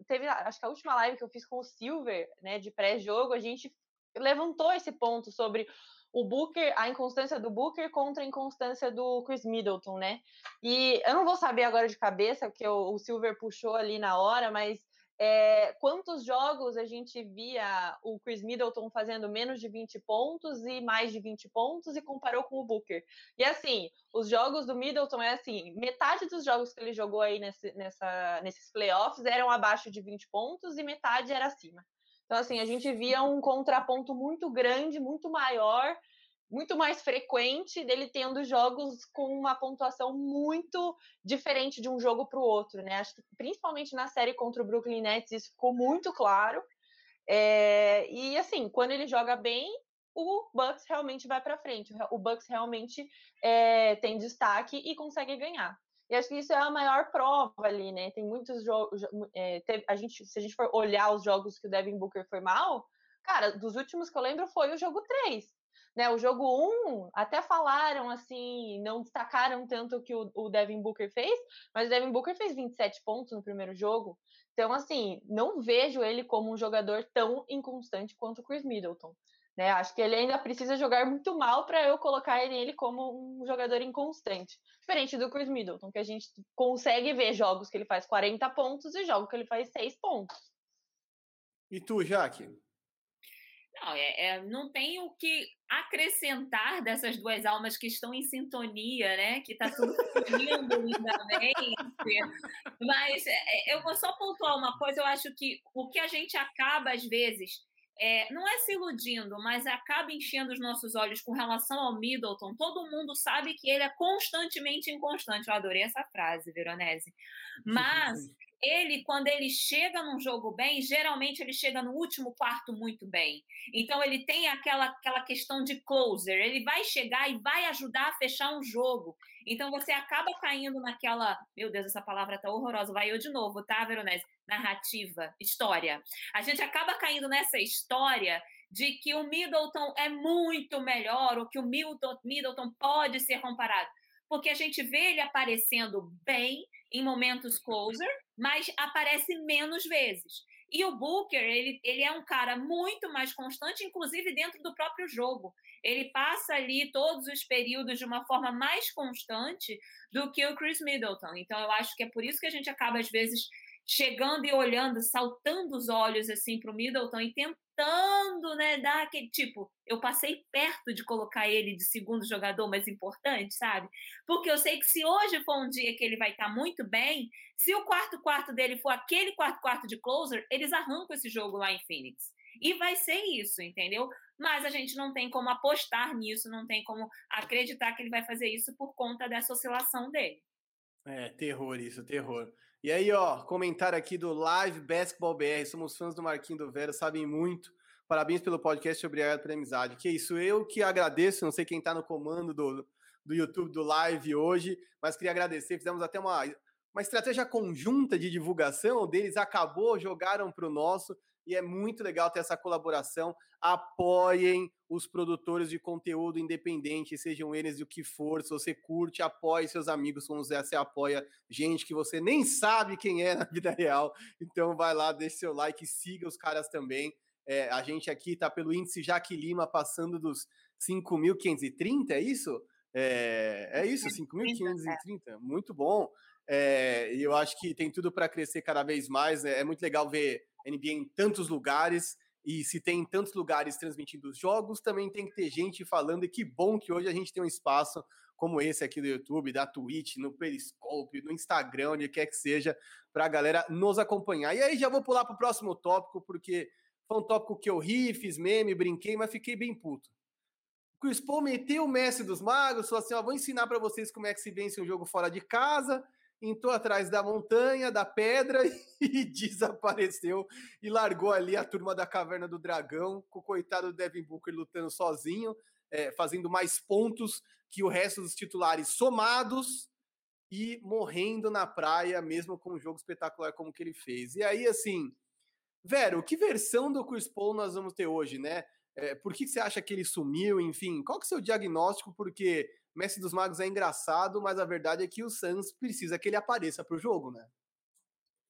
teve, acho que a última live que eu fiz com o Silver, né, de pré-jogo, a gente levantou esse ponto sobre o Booker, a inconstância do Booker contra a inconstância do Chris Middleton, né? E eu não vou saber agora de cabeça, porque o, o Silver puxou ali na hora, mas é, quantos jogos a gente via o Chris Middleton fazendo menos de 20 pontos e mais de 20 pontos e comparou com o Booker? E assim, os jogos do Middleton é assim, metade dos jogos que ele jogou aí nesse, nessa, nesses playoffs eram abaixo de 20 pontos e metade era acima. Então, assim, a gente via um contraponto muito grande, muito maior, muito mais frequente dele tendo jogos com uma pontuação muito diferente de um jogo para o outro, né? Acho que principalmente na série contra o Brooklyn Nets isso ficou muito claro. É, e assim, quando ele joga bem, o Bucks realmente vai para frente. O Bucks realmente é, tem destaque e consegue ganhar. E acho que isso é a maior prova ali, né? Tem muitos jogos. É, a gente, se a gente for olhar os jogos que o Devin Booker foi mal, cara, dos últimos que eu lembro foi o jogo 3. Né, o jogo 1, até falaram assim, não destacaram tanto o que o, o Devin Booker fez, mas o Devin Booker fez 27 pontos no primeiro jogo. Então, assim, não vejo ele como um jogador tão inconstante quanto o Chris Middleton. Né? Acho que ele ainda precisa jogar muito mal para eu colocar ele como um jogador inconstante. Diferente do Chris Middleton, que a gente consegue ver jogos que ele faz 40 pontos e jogos que ele faz 6 pontos. E tu, Jaque? Não, é, é, não tem o que acrescentar dessas duas almas que estão em sintonia, né? Que está tudo lindo [LAUGHS] lindamente. Mas é, eu vou só pontuar uma coisa, eu acho que o que a gente acaba, às vezes, é, não é se iludindo, mas acaba enchendo os nossos olhos com relação ao Middleton. Todo mundo sabe que ele é constantemente inconstante. Eu adorei essa frase, Veronese. Mas ele, quando ele chega num jogo bem, geralmente ele chega no último quarto muito bem. Então ele tem aquela, aquela questão de closer, ele vai chegar e vai ajudar a fechar um jogo. Então você acaba caindo naquela, meu Deus, essa palavra tá horrorosa, vai eu de novo, tá, Veronese? Narrativa, história. A gente acaba caindo nessa história de que o Middleton é muito melhor, ou que o Middleton, Middleton pode ser comparado. Porque a gente vê ele aparecendo bem em momentos closer, mas aparece menos vezes. E o Booker, ele, ele é um cara muito mais constante, inclusive dentro do próprio jogo. Ele passa ali todos os períodos de uma forma mais constante do que o Chris Middleton. Então, eu acho que é por isso que a gente acaba, às vezes, chegando e olhando, saltando os olhos assim para o Middleton e tentando, né, dar aquele tipo, eu passei perto de colocar ele de segundo jogador mais importante, sabe? Porque eu sei que se hoje for um dia que ele vai estar tá muito bem, se o quarto quarto dele for aquele quarto quarto de closer, eles arrancam esse jogo lá em Phoenix. E vai ser isso, entendeu? Mas a gente não tem como apostar nisso, não tem como acreditar que ele vai fazer isso por conta dessa oscilação dele. É, terror isso, terror. E aí, ó, comentário aqui do Live Basketball BR. Somos fãs do Marquinho do Vera, sabem muito. Parabéns pelo podcast, obrigado pela amizade. Que isso, eu que agradeço, não sei quem tá no comando do, do YouTube, do live hoje, mas queria agradecer. Fizemos até uma, uma estratégia conjunta de divulgação deles, acabou, jogaram para o nosso e é muito legal ter essa colaboração. Apoiem os produtores de conteúdo independente, sejam eles o que for. Se você curte, apoie seus amigos como você apoia gente que você nem sabe quem é na vida real. Então vai lá, deixe seu like, siga os caras também. É, a gente aqui está pelo índice Jaque Lima passando dos 5.530, é isso? É, é isso, 5.530. Muito bom. É, e eu acho que tem tudo para crescer cada vez mais. É, é muito legal ver NBA em tantos lugares. E se tem tantos lugares transmitindo os jogos, também tem que ter gente falando. E que bom que hoje a gente tem um espaço como esse aqui do YouTube, da Twitch, no Periscope, no Instagram, onde quer que seja, para a galera nos acompanhar. E aí já vou pular para o próximo tópico, porque foi um tópico que eu ri, fiz meme, brinquei, mas fiquei bem puto. O Chris Paul meteu o Messi dos Magos, falou assim: ó, vou ensinar para vocês como é que se vence um jogo fora de casa entrou atrás da montanha, da pedra [LAUGHS] e desapareceu e largou ali a turma da Caverna do Dragão, com o coitado do Devin Booker lutando sozinho, é, fazendo mais pontos que o resto dos titulares somados e morrendo na praia, mesmo com um jogo espetacular como que ele fez. E aí, assim, Vero, que versão do Chris Paul nós vamos ter hoje, né? É, por que, que você acha que ele sumiu? Enfim, qual que é o seu diagnóstico? Porque Messi dos Magos é engraçado, mas a verdade é que o Suns precisa que ele apareça para o jogo, né?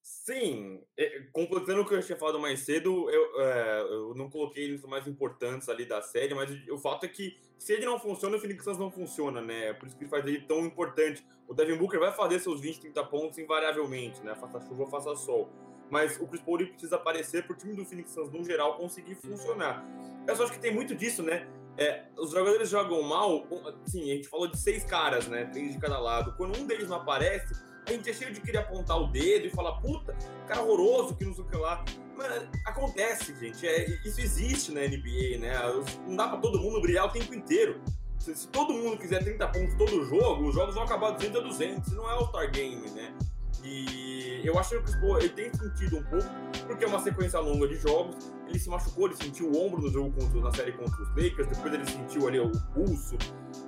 Sim, é, completando o que eu tinha falado mais cedo, eu, é, eu não coloquei nos mais importantes ali da série, mas o fato é que se ele não funciona, o Phoenix Suns não funciona, né? É por isso que ele faz ele tão importante. O Devin Booker vai fazer seus 20, 30 pontos invariavelmente, né? Faça chuva, faça sol. Mas o Chris Paul precisa aparecer para o time do Phoenix Suns, no geral, conseguir funcionar. Eu só acho que tem muito disso, né? É, os jogadores jogam mal, sim, a gente falou de seis caras, né? Três de cada lado. Quando um deles não aparece, a gente é cheio de querer apontar o dedo e falar, puta, cara horroroso, que não sei o que lá. Mas acontece, gente. É, isso existe na NBA, né? Não dá pra todo mundo brilhar o tempo inteiro. Se, se todo mundo quiser 30 pontos todo jogo, os jogos vão acabar 200 a 200. Isso não é All-Star Game, né? E eu acho que o Chris Paul ele tem sentido um pouco, porque é uma sequência longa de jogos. Ele se machucou, ele sentiu o ombro no jogo contra, na série contra os Lakers, depois ele sentiu ali o pulso.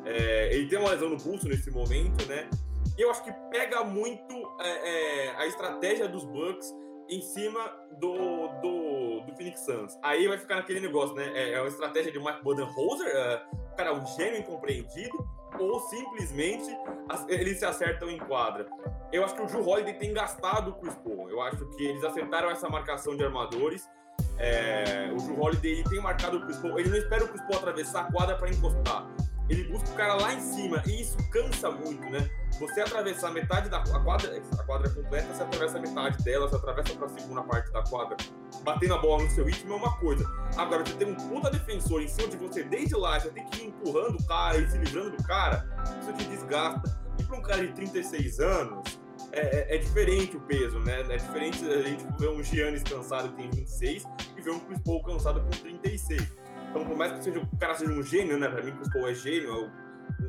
É, ele tem uma lesão no pulso nesse momento, né? E eu acho que pega muito é, é, a estratégia dos Bucks em cima do, do, do Phoenix Suns. Aí vai ficar naquele negócio, né? É, é uma estratégia de Mike Budenholzer, é, cara é um gênio incompreendido, ou simplesmente eles se acertam em quadra. Eu acho que o Drew Holiday tem gastado o Chris Paul. Eu acho que eles acertaram essa marcação de armadores. É, o Drew Holiday ele tem marcado o Chris Paul. Ele não espera o Chris Paul atravessar a quadra para encostar. Ele busca o cara lá em cima. E isso cansa muito, né? Você atravessar metade da a quadra, a quadra completa, você atravessa metade dela, você atravessa para a segunda parte da quadra, batendo a bola no seu ritmo é uma coisa. Agora, você tem um puta defensor em cima de você desde lá, já tem que ir empurrando o cara e se livrando do cara, isso te desgasta. E para um cara de 36 anos, é, é, é, diferente o peso, né? É diferente a gente ver um Giannis cansado que tem 26 e ver um Chris Paul cansado com 36. Então, por mais que seja, o cara seja um gênio, né? Pra mim, Chris Paul é gênio,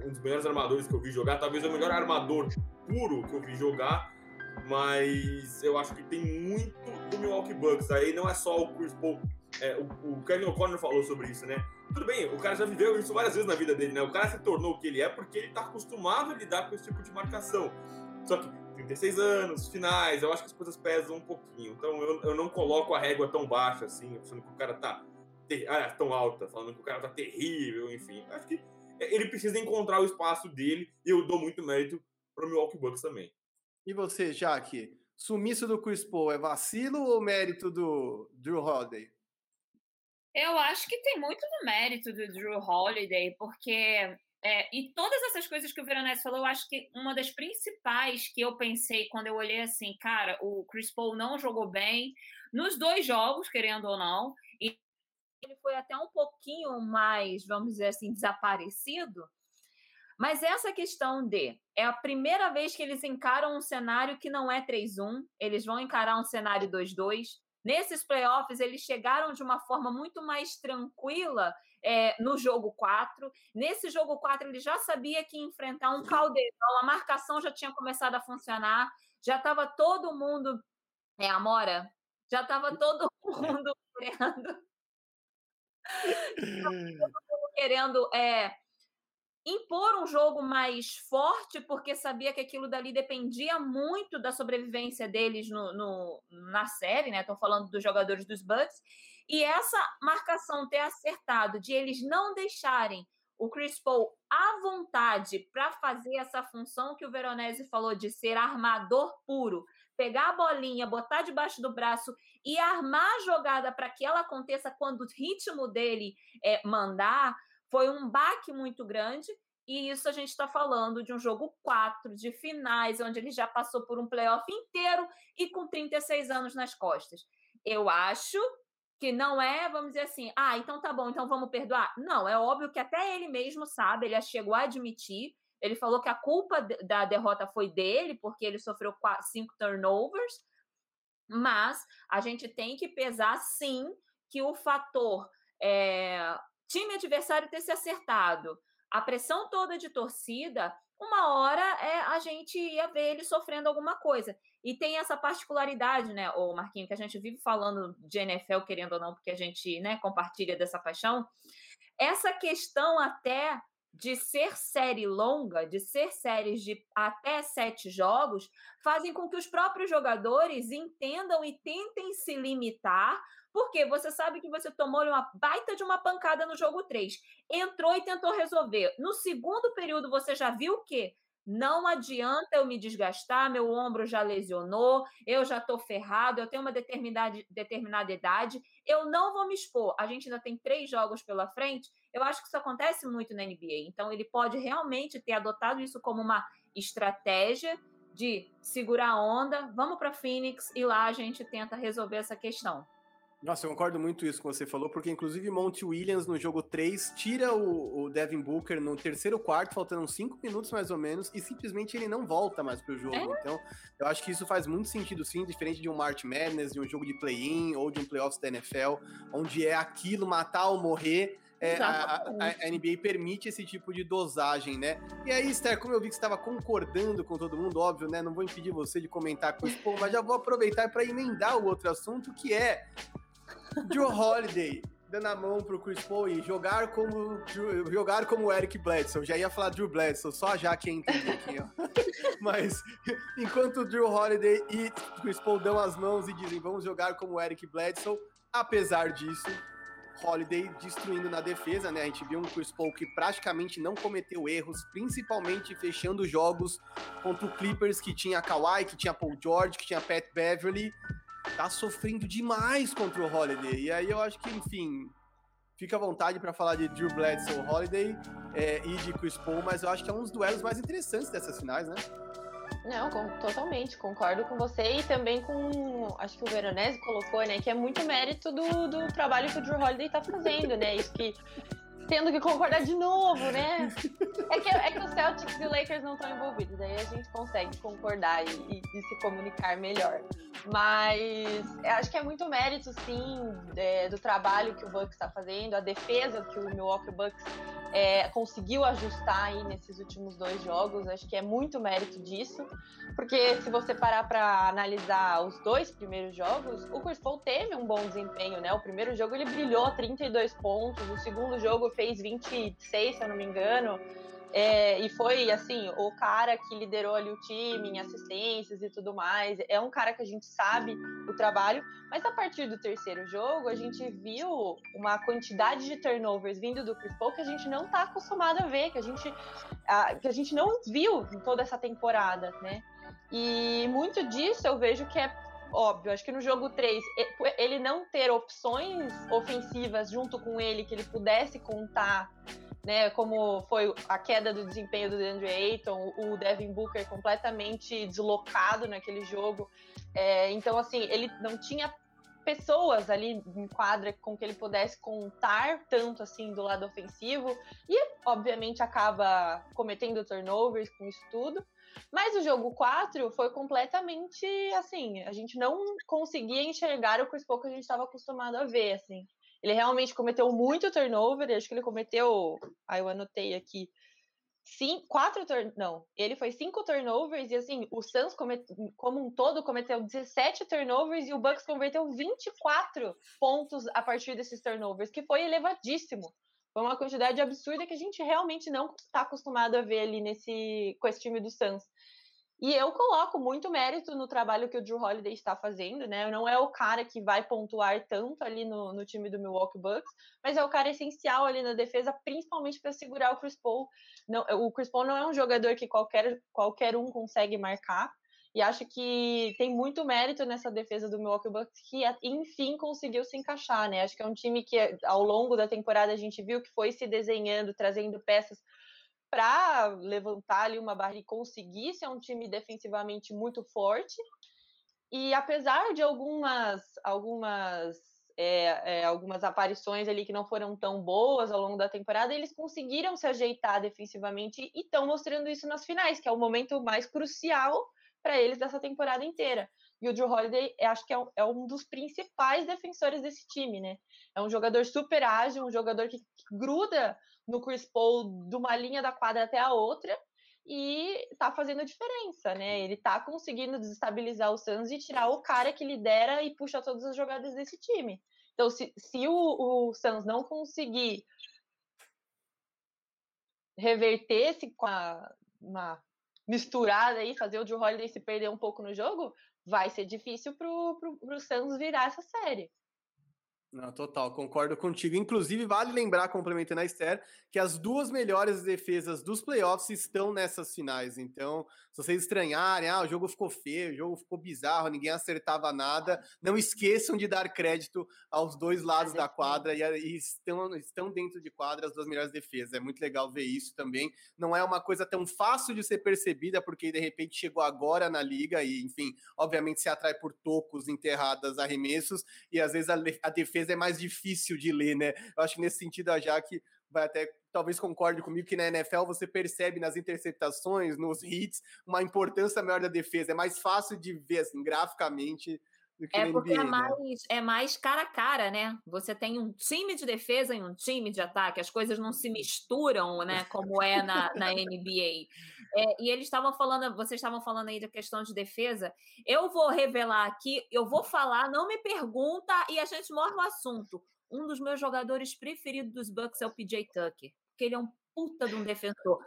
é um dos melhores armadores que eu vi jogar, talvez o melhor armador puro que eu vi jogar, mas eu acho que tem muito do Milwaukee Bucks. Aí não é só o Chris Paul. É, o, o Kevin O'Connor falou sobre isso, né? Tudo bem, o cara já viveu isso várias vezes na vida dele, né? O cara se tornou o que ele é porque ele tá acostumado a lidar com esse tipo de marcação. Só que 36 anos, finais, eu acho que as coisas pesam um pouquinho. Então eu, eu não coloco a régua tão baixa assim, achando que o cara tá ter... ah, tão alta, falando que o cara tá terrível, enfim. Acho que ele precisa encontrar o espaço dele e eu dou muito mérito pro Milwaukee Bucks também. E você, Jaque? Sumiço do Chris Paul é vacilo ou mérito do Drew Holiday? Eu acho que tem muito do mérito do Drew Holiday, porque é, e todas essas coisas que o Veronese falou, eu acho que uma das principais que eu pensei quando eu olhei assim, cara, o Chris Paul não jogou bem nos dois jogos, querendo ou não, e ele foi até um pouquinho mais, vamos dizer assim, desaparecido. Mas essa questão de é a primeira vez que eles encaram um cenário que não é 3-1, eles vão encarar um cenário 2-2. Nesses playoffs, eles chegaram de uma forma muito mais tranquila é, no jogo 4. Nesse jogo 4, ele já sabia que enfrentar um caldeirão, a marcação já tinha começado a funcionar, já estava todo mundo. É, Amora? Já estava todo [LAUGHS] mundo querendo. [LAUGHS] mundo querendo é, impor um jogo mais forte, porque sabia que aquilo dali dependia muito da sobrevivência deles no, no na série, né? Estou falando dos jogadores dos Bucks. E essa marcação ter acertado, de eles não deixarem o Chris Paul à vontade para fazer essa função que o Veronese falou de ser armador puro, pegar a bolinha, botar debaixo do braço e armar a jogada para que ela aconteça quando o ritmo dele é, mandar, foi um baque muito grande. E isso a gente está falando de um jogo 4, de finais, onde ele já passou por um playoff inteiro e com 36 anos nas costas. Eu acho que não é, vamos dizer assim, ah, então tá bom, então vamos perdoar. Não, é óbvio que até ele mesmo sabe, ele chegou a admitir, ele falou que a culpa da derrota foi dele, porque ele sofreu cinco turnovers, mas a gente tem que pesar sim que o fator é, time adversário ter se acertado, a pressão toda de torcida uma hora é, a gente ia ver ele sofrendo alguma coisa. E tem essa particularidade, né, o Marquinho, que a gente vive falando de NFL, querendo ou não, porque a gente né, compartilha dessa paixão. Essa questão até de ser série longa, de ser séries de até sete jogos, fazem com que os próprios jogadores entendam e tentem se limitar, porque você sabe que você tomou uma baita de uma pancada no jogo 3, entrou e tentou resolver. No segundo período, você já viu o quê? Não adianta eu me desgastar, meu ombro já lesionou, eu já estou ferrado, eu tenho uma determinada, determinada idade, eu não vou me expor. A gente ainda tem três jogos pela frente. Eu acho que isso acontece muito na NBA. Então, ele pode realmente ter adotado isso como uma estratégia de segurar a onda, vamos para Phoenix e lá a gente tenta resolver essa questão. Nossa, eu concordo muito isso que você falou, porque inclusive Monty Williams no jogo 3 tira o, o Devin Booker no terceiro quarto, faltando 5 minutos mais ou menos, e simplesmente ele não volta mais pro jogo. É? Então, eu acho que isso faz muito sentido sim, diferente de um March Madness, de um jogo de play-in ou de um playoffs da NFL, onde é aquilo, matar ou morrer. É, a, a, a, NBA permite esse tipo de dosagem, né? E aí, Esther, como eu vi que você estava concordando com todo mundo, óbvio, né? Não vou impedir você de comentar com isso, mas já vou aproveitar para emendar o outro assunto, que é Joe Holiday dando a mão pro Chris Paul e jogar como jogar como Eric Bledsoe. Já ia falar Drew Bledsoe, só a Jaque entende aqui, ó. [LAUGHS] Mas enquanto Drew Holiday e Chris Paul dão as mãos e dizem vamos jogar como Eric Bledsoe, apesar disso, Holiday destruindo na defesa, né? A gente viu um Chris Paul que praticamente não cometeu erros, principalmente fechando jogos contra o Clippers, que tinha Kawhi, que tinha Paul George, que tinha Pat Beverly tá sofrendo demais contra o Holiday. E aí eu acho que, enfim, fica à vontade para falar de Drew Bledsoe Holiday é, e de Chris Paul, mas eu acho que é um dos duelos mais interessantes dessas finais, né? Não, com, totalmente, concordo com você e também com, acho que o Veronese colocou, né, que é muito mérito do, do trabalho que o Drew Holiday tá fazendo, né, isso que tendo que concordar de novo, né? É que, é que os Celtics e Lakers não estão envolvidos, aí a gente consegue concordar e, e, se comunicar melhor. Mas acho que é muito mérito, sim, é, do trabalho que o Bucks está fazendo, a defesa que o Milwaukee Bucks é, conseguiu ajustar aí nesses últimos dois jogos. Acho que é muito mérito disso, porque se você parar para analisar os dois primeiros jogos, o Chris Paul teve um bom desempenho, né? O primeiro jogo ele brilhou 32 pontos, o segundo jogo fez 26, se eu não me engano. É, e foi, assim, o cara que liderou ali o time em assistências e tudo mais. É um cara que a gente sabe o trabalho, mas a partir do terceiro jogo, a gente viu uma quantidade de turnovers vindo do Chris Paul que a gente não está acostumado a ver, que a gente, a, que a gente não viu em toda essa temporada, né? E muito disso eu vejo que é óbvio. Acho que no jogo 3, ele não ter opções ofensivas junto com ele que ele pudesse contar né, como foi a queda do desempenho do DeAndre Ayton, o Devin Booker completamente deslocado naquele jogo. É, então, assim, ele não tinha pessoas ali em quadra com que ele pudesse contar tanto assim do lado ofensivo e obviamente acaba cometendo turnovers com isso tudo. Mas o jogo 4 foi completamente assim, a gente não conseguia enxergar o Chris Paul que a gente estava acostumado a ver, assim. Ele realmente cometeu muito turnover, acho que ele cometeu, aí eu anotei aqui, cinco, quatro turn, não, ele foi cinco turnovers e assim, o Suns comet, como um todo cometeu 17 turnovers e o Bucks converteu 24 pontos a partir desses turnovers, que foi elevadíssimo. Foi uma quantidade absurda que a gente realmente não está acostumado a ver ali nesse com esse time do Suns. E eu coloco muito mérito no trabalho que o Drew Holiday está fazendo, né? Não é o cara que vai pontuar tanto ali no, no time do Milwaukee Bucks, mas é o cara essencial ali na defesa, principalmente para segurar o Chris Paul. Não, o Chris Paul não é um jogador que qualquer, qualquer um consegue marcar. E acho que tem muito mérito nessa defesa do Milwaukee Bucks, que enfim conseguiu se encaixar, né? Acho que é um time que ao longo da temporada a gente viu que foi se desenhando, trazendo peças para levantar ali uma barra e conseguir ser um time defensivamente muito forte. E apesar de algumas algumas é, é, algumas aparições ali que não foram tão boas ao longo da temporada, eles conseguiram se ajeitar defensivamente e estão mostrando isso nas finais, que é o momento mais crucial para eles dessa temporada inteira. E o Drew Holiday, acho que é um, é um, dos principais defensores desse time, né? É um jogador super ágil, um jogador que, gruda no Chris Paul de uma linha da quadra até a outra. e tá fazendo diferença, né? Ele tá conseguindo desestabilizar o Suns e tirar o cara que lidera e puxa todas as jogadas desse time. Então, se, se o, o Suns não conseguir reverter esse com uma misturada aí, fazer o Drew Holiday se perder um pouco no jogo, vai ser difícil pro, pro, pro Suns virar essa série. Não, total, concordo contigo. Inclusive, vale lembrar, complementando a Esther, que as duas melhores defesas dos playoffs estão nessas finais. Então, se vocês estranharem, ah, o jogo ficou feio, o jogo ficou bizarro, ninguém acertava nada, não esqueçam de dar crédito aos dois lados da quadra e, e estão, estão dentro de quadra as duas melhores defesas. É muito legal ver isso também. Não é uma coisa tão fácil de ser percebida, porque de repente chegou agora na liga e, enfim, obviamente se atrai por tocos, enterradas, arremessos, e às vezes a, a defesa é mais difícil de ler, né? Eu acho que nesse sentido a Jaque vai até talvez concorde comigo que na NFL você percebe nas interceptações, nos hits, uma importância maior da defesa. É mais fácil de ver assim, graficamente é porque NBA, é, né? mais, né? é mais cara a cara, né? Você tem um time de defesa e um time de ataque, as coisas não se misturam, né? Como é na, na NBA. É, e eles estavam falando, vocês estavam falando aí da questão de defesa. Eu vou revelar aqui, eu vou falar, não me pergunta e a gente morre no assunto. Um dos meus jogadores preferidos dos Bucks é o PJ Tucker, porque ele é um puta de um defensor.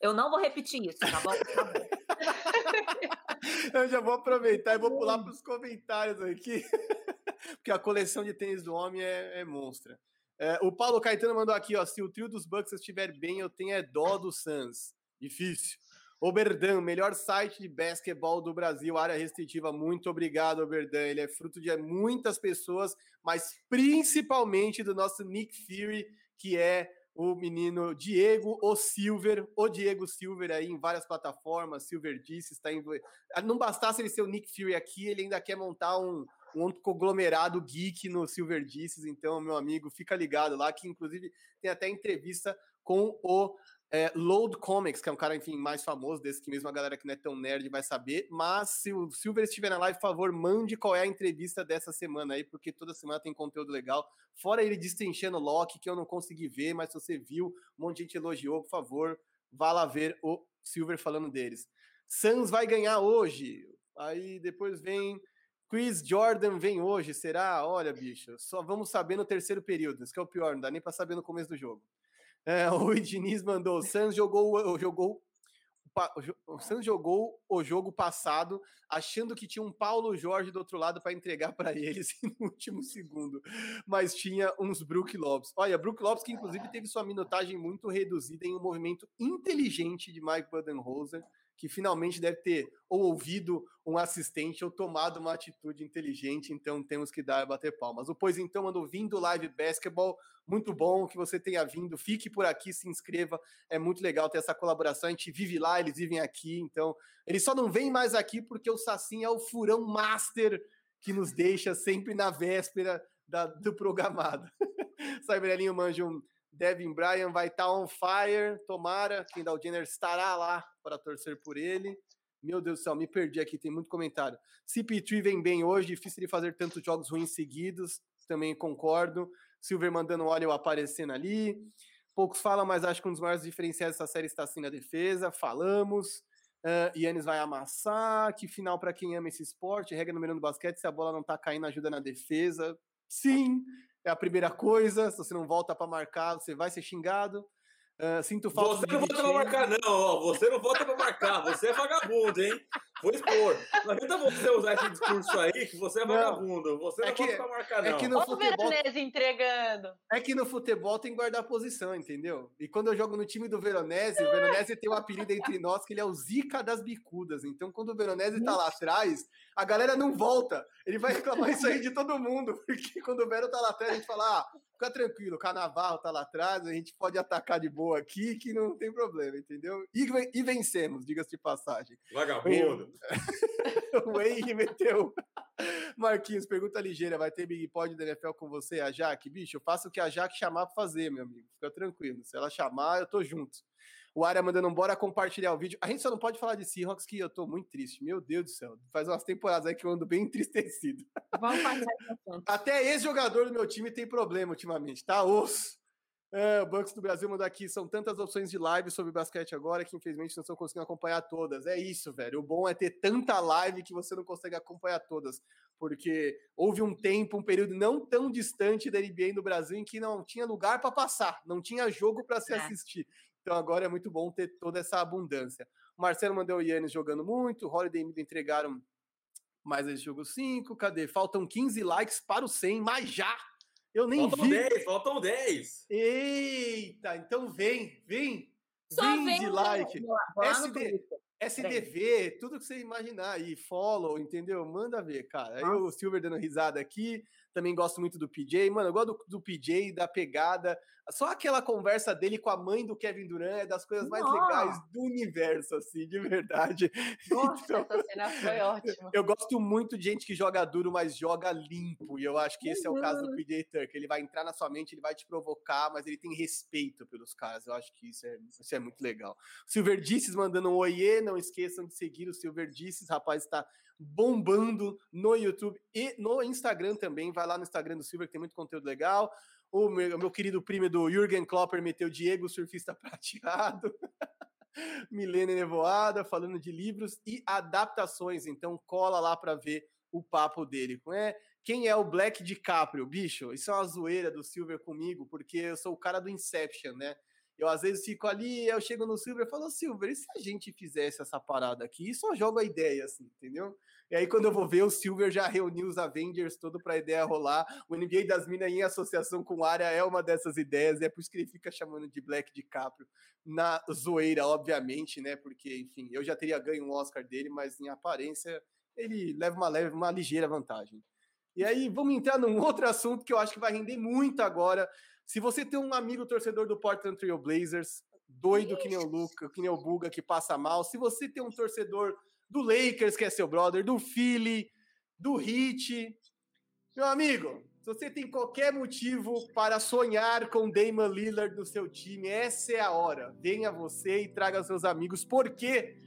Eu não vou repetir isso, tá bom? Tá bom. [LAUGHS] Eu já vou aproveitar e vou pular para os comentários aqui, [LAUGHS] porque a coleção de tênis do homem é, é monstra. É, o Paulo Caetano mandou aqui, ó, se o trio dos Bucks estiver bem, eu tenho é dó do Suns. Difícil. Oberdan, melhor site de basquetebol do Brasil, área restritiva. Muito obrigado, Oberdan. Ele é fruto de muitas pessoas, mas principalmente do nosso Nick Fury, que é o menino Diego O Silver, o Diego Silver aí em várias plataformas, Silver disse, está em... não bastasse ele ser o Nick Fury aqui, ele ainda quer montar um, um conglomerado geek no Silver Disses, então, meu amigo, fica ligado lá, que inclusive tem até entrevista com o é, Load Comics, que é um cara, enfim, mais famoso desse que mesmo a galera que não é tão nerd vai saber. Mas se o Silver estiver na live, por favor, mande qual é a entrevista dessa semana aí, porque toda semana tem conteúdo legal. Fora ele destrinchando Loki, que eu não consegui ver, mas se você viu, um monte de gente elogiou, por favor, vá lá ver o Silver falando deles. Suns vai ganhar hoje. Aí depois vem Chris Jordan vem hoje, será? Olha, bicho, só vamos saber no terceiro período. Isso que é o pior, não dá nem para saber no começo do jogo. É, o Diniz mandou: o Suns jogou, jogou o Santos jogou o jogo passado achando que tinha um Paulo Jorge do outro lado para entregar para eles [LAUGHS] no último segundo, mas tinha uns Brook Lopes. Olha, Brook Lopes que inclusive teve sua minutagem muito reduzida em um movimento inteligente de Mike Budenholzer, que finalmente deve ter ou ouvido um assistente ou tomado uma atitude inteligente, então temos que dar bater palmas. O Pois então mandou vindo live basketball, muito bom que você tenha vindo, fique por aqui, se inscreva, é muito legal ter essa colaboração, a gente vive lá, eles vivem aqui, então eles só não vêm mais aqui porque o Sassin é o furão master que nos deixa sempre na véspera da, do programado. [LAUGHS] Cyberelinho manja um Devin Bryan vai estar tá on fire, tomara. Kendall Jenner estará lá para torcer por ele. Meu Deus do céu, me perdi aqui, tem muito comentário. CP3 vem bem hoje, difícil de fazer tantos jogos ruins seguidos, também concordo. Silver mandando óleo aparecendo ali. Poucos falam, mas acho que um dos maiores diferenciais dessa série está assim na defesa. Falamos. Uh, Yannis vai amassar. Que final para quem ama esse esporte. Regra número um do basquete: se a bola não está caindo, ajuda na defesa. Sim, é a primeira coisa. Se você não volta para marcar, você vai ser xingado. Uh, sinto falta Você não volta para marcar, não. Ó. Você não volta para marcar. Você é vagabundo, hein? Vou expor. Não adianta você usar esse discurso aí que você é vagabundo. Você é não que, volta pra marcar, não. É que no Olha futebol, o Veronese entregando. É que no futebol tem que guardar posição, entendeu? E quando eu jogo no time do Veronese, o Veronese tem um apelido entre nós que ele é o Zica das bicudas. Então, quando o Veronese tá lá atrás, a galera não volta. Ele vai reclamar isso aí de todo mundo. [LAUGHS] Porque quando o Vero tá lá atrás, a gente fala, ah, fica tranquilo, o Canavarro tá lá atrás, a gente pode atacar de boa aqui, que não tem problema, entendeu? E, e vencemos, diga-se de passagem. Vagabundo. [LAUGHS] o Henry meteu. Marquinhos, pergunta ligeira: vai ter Big Pod da NFL com você, a Jaque? Bicho, eu faço o que a Jaque chamar pra fazer, meu amigo. Fica tranquilo. Se ela chamar, eu tô junto. O Área mandando bora compartilhar o vídeo. A gente só não pode falar de Seahawks, que eu tô muito triste. Meu Deus do céu. Faz umas temporadas aí que eu ando bem [LAUGHS] entristecido. Vamos passar Até esse jogador do meu time tem problema ultimamente, tá? Osso. É, o Bucks do Brasil mandou aqui, são tantas opções de live sobre basquete agora que infelizmente não estou conseguindo acompanhar todas. É isso, velho. O bom é ter tanta live que você não consegue acompanhar todas. Porque houve um tempo, um período não tão distante da NBA no Brasil em que não tinha lugar para passar, não tinha jogo para se é. assistir. Então agora é muito bom ter toda essa abundância. O Marcelo mandou o Yannis jogando muito, o Holiday me entregaram mais esse jogo 5. Cadê? Faltam 15 likes para o 100, mas já eu nem faltam vi. 10, faltam 10. Eita, então vem, vem. Só vem, vem de like. SD, SDV, tudo que você imaginar aí, follow, entendeu? Manda ver, cara. Aí o Silver dando risada aqui. Também gosto muito do PJ. Mano, eu gosto do, do PJ, da pegada. Só aquela conversa dele com a mãe do Kevin Durant é das coisas mais Nossa. legais do universo, assim, de verdade. [LAUGHS] Nossa, então, essa cena foi ótima. Eu gosto muito de gente que joga duro, mas joga limpo. E eu acho que esse uhum. é o caso do uhum. PJ Tucker. Ele vai entrar na sua mente, ele vai te provocar, mas ele tem respeito pelos caras. Eu acho que isso é, isso é muito legal. Silver Disses mandando um oiê. Não esqueçam de seguir o Silver Disses. Rapaz, está bombando no YouTube e no Instagram também. Vai lá no Instagram do Silver, que tem muito conteúdo legal. O meu, meu querido primo do Jürgen Klopper meteu Diego, surfista [LAUGHS] prateado. Milena Nevoada, falando de livros e adaptações. Então cola lá para ver o papo dele. É, quem é o Black DiCaprio? Bicho, isso é uma zoeira do Silver comigo, porque eu sou o cara do Inception, né? Eu às vezes fico ali, eu chego no Silver e falo, Silver, e se a gente fizesse essa parada aqui? E só jogo a ideia, assim, entendeu? E aí, quando eu vou ver, o Silver já reuniu os Avengers todo para a ideia rolar. O NBA das Minas em associação com o Área é uma dessas ideias, é por isso que ele fica chamando de Black DiCaprio. Na zoeira, obviamente, né? Porque, enfim, eu já teria ganho um Oscar dele, mas em aparência ele leva uma, leve, uma ligeira vantagem. E aí, vamos entrar num outro assunto que eu acho que vai render muito agora. Se você tem um amigo torcedor do Portland Trail Blazers, doido que nem o Luca, que nem o Buga, que passa mal, se você tem um torcedor do Lakers, que é seu brother, do Philly, do Heat. Meu amigo, se você tem qualquer motivo para sonhar com Damon Lillard no seu time, essa é a hora. Venha você e traga seus amigos, porque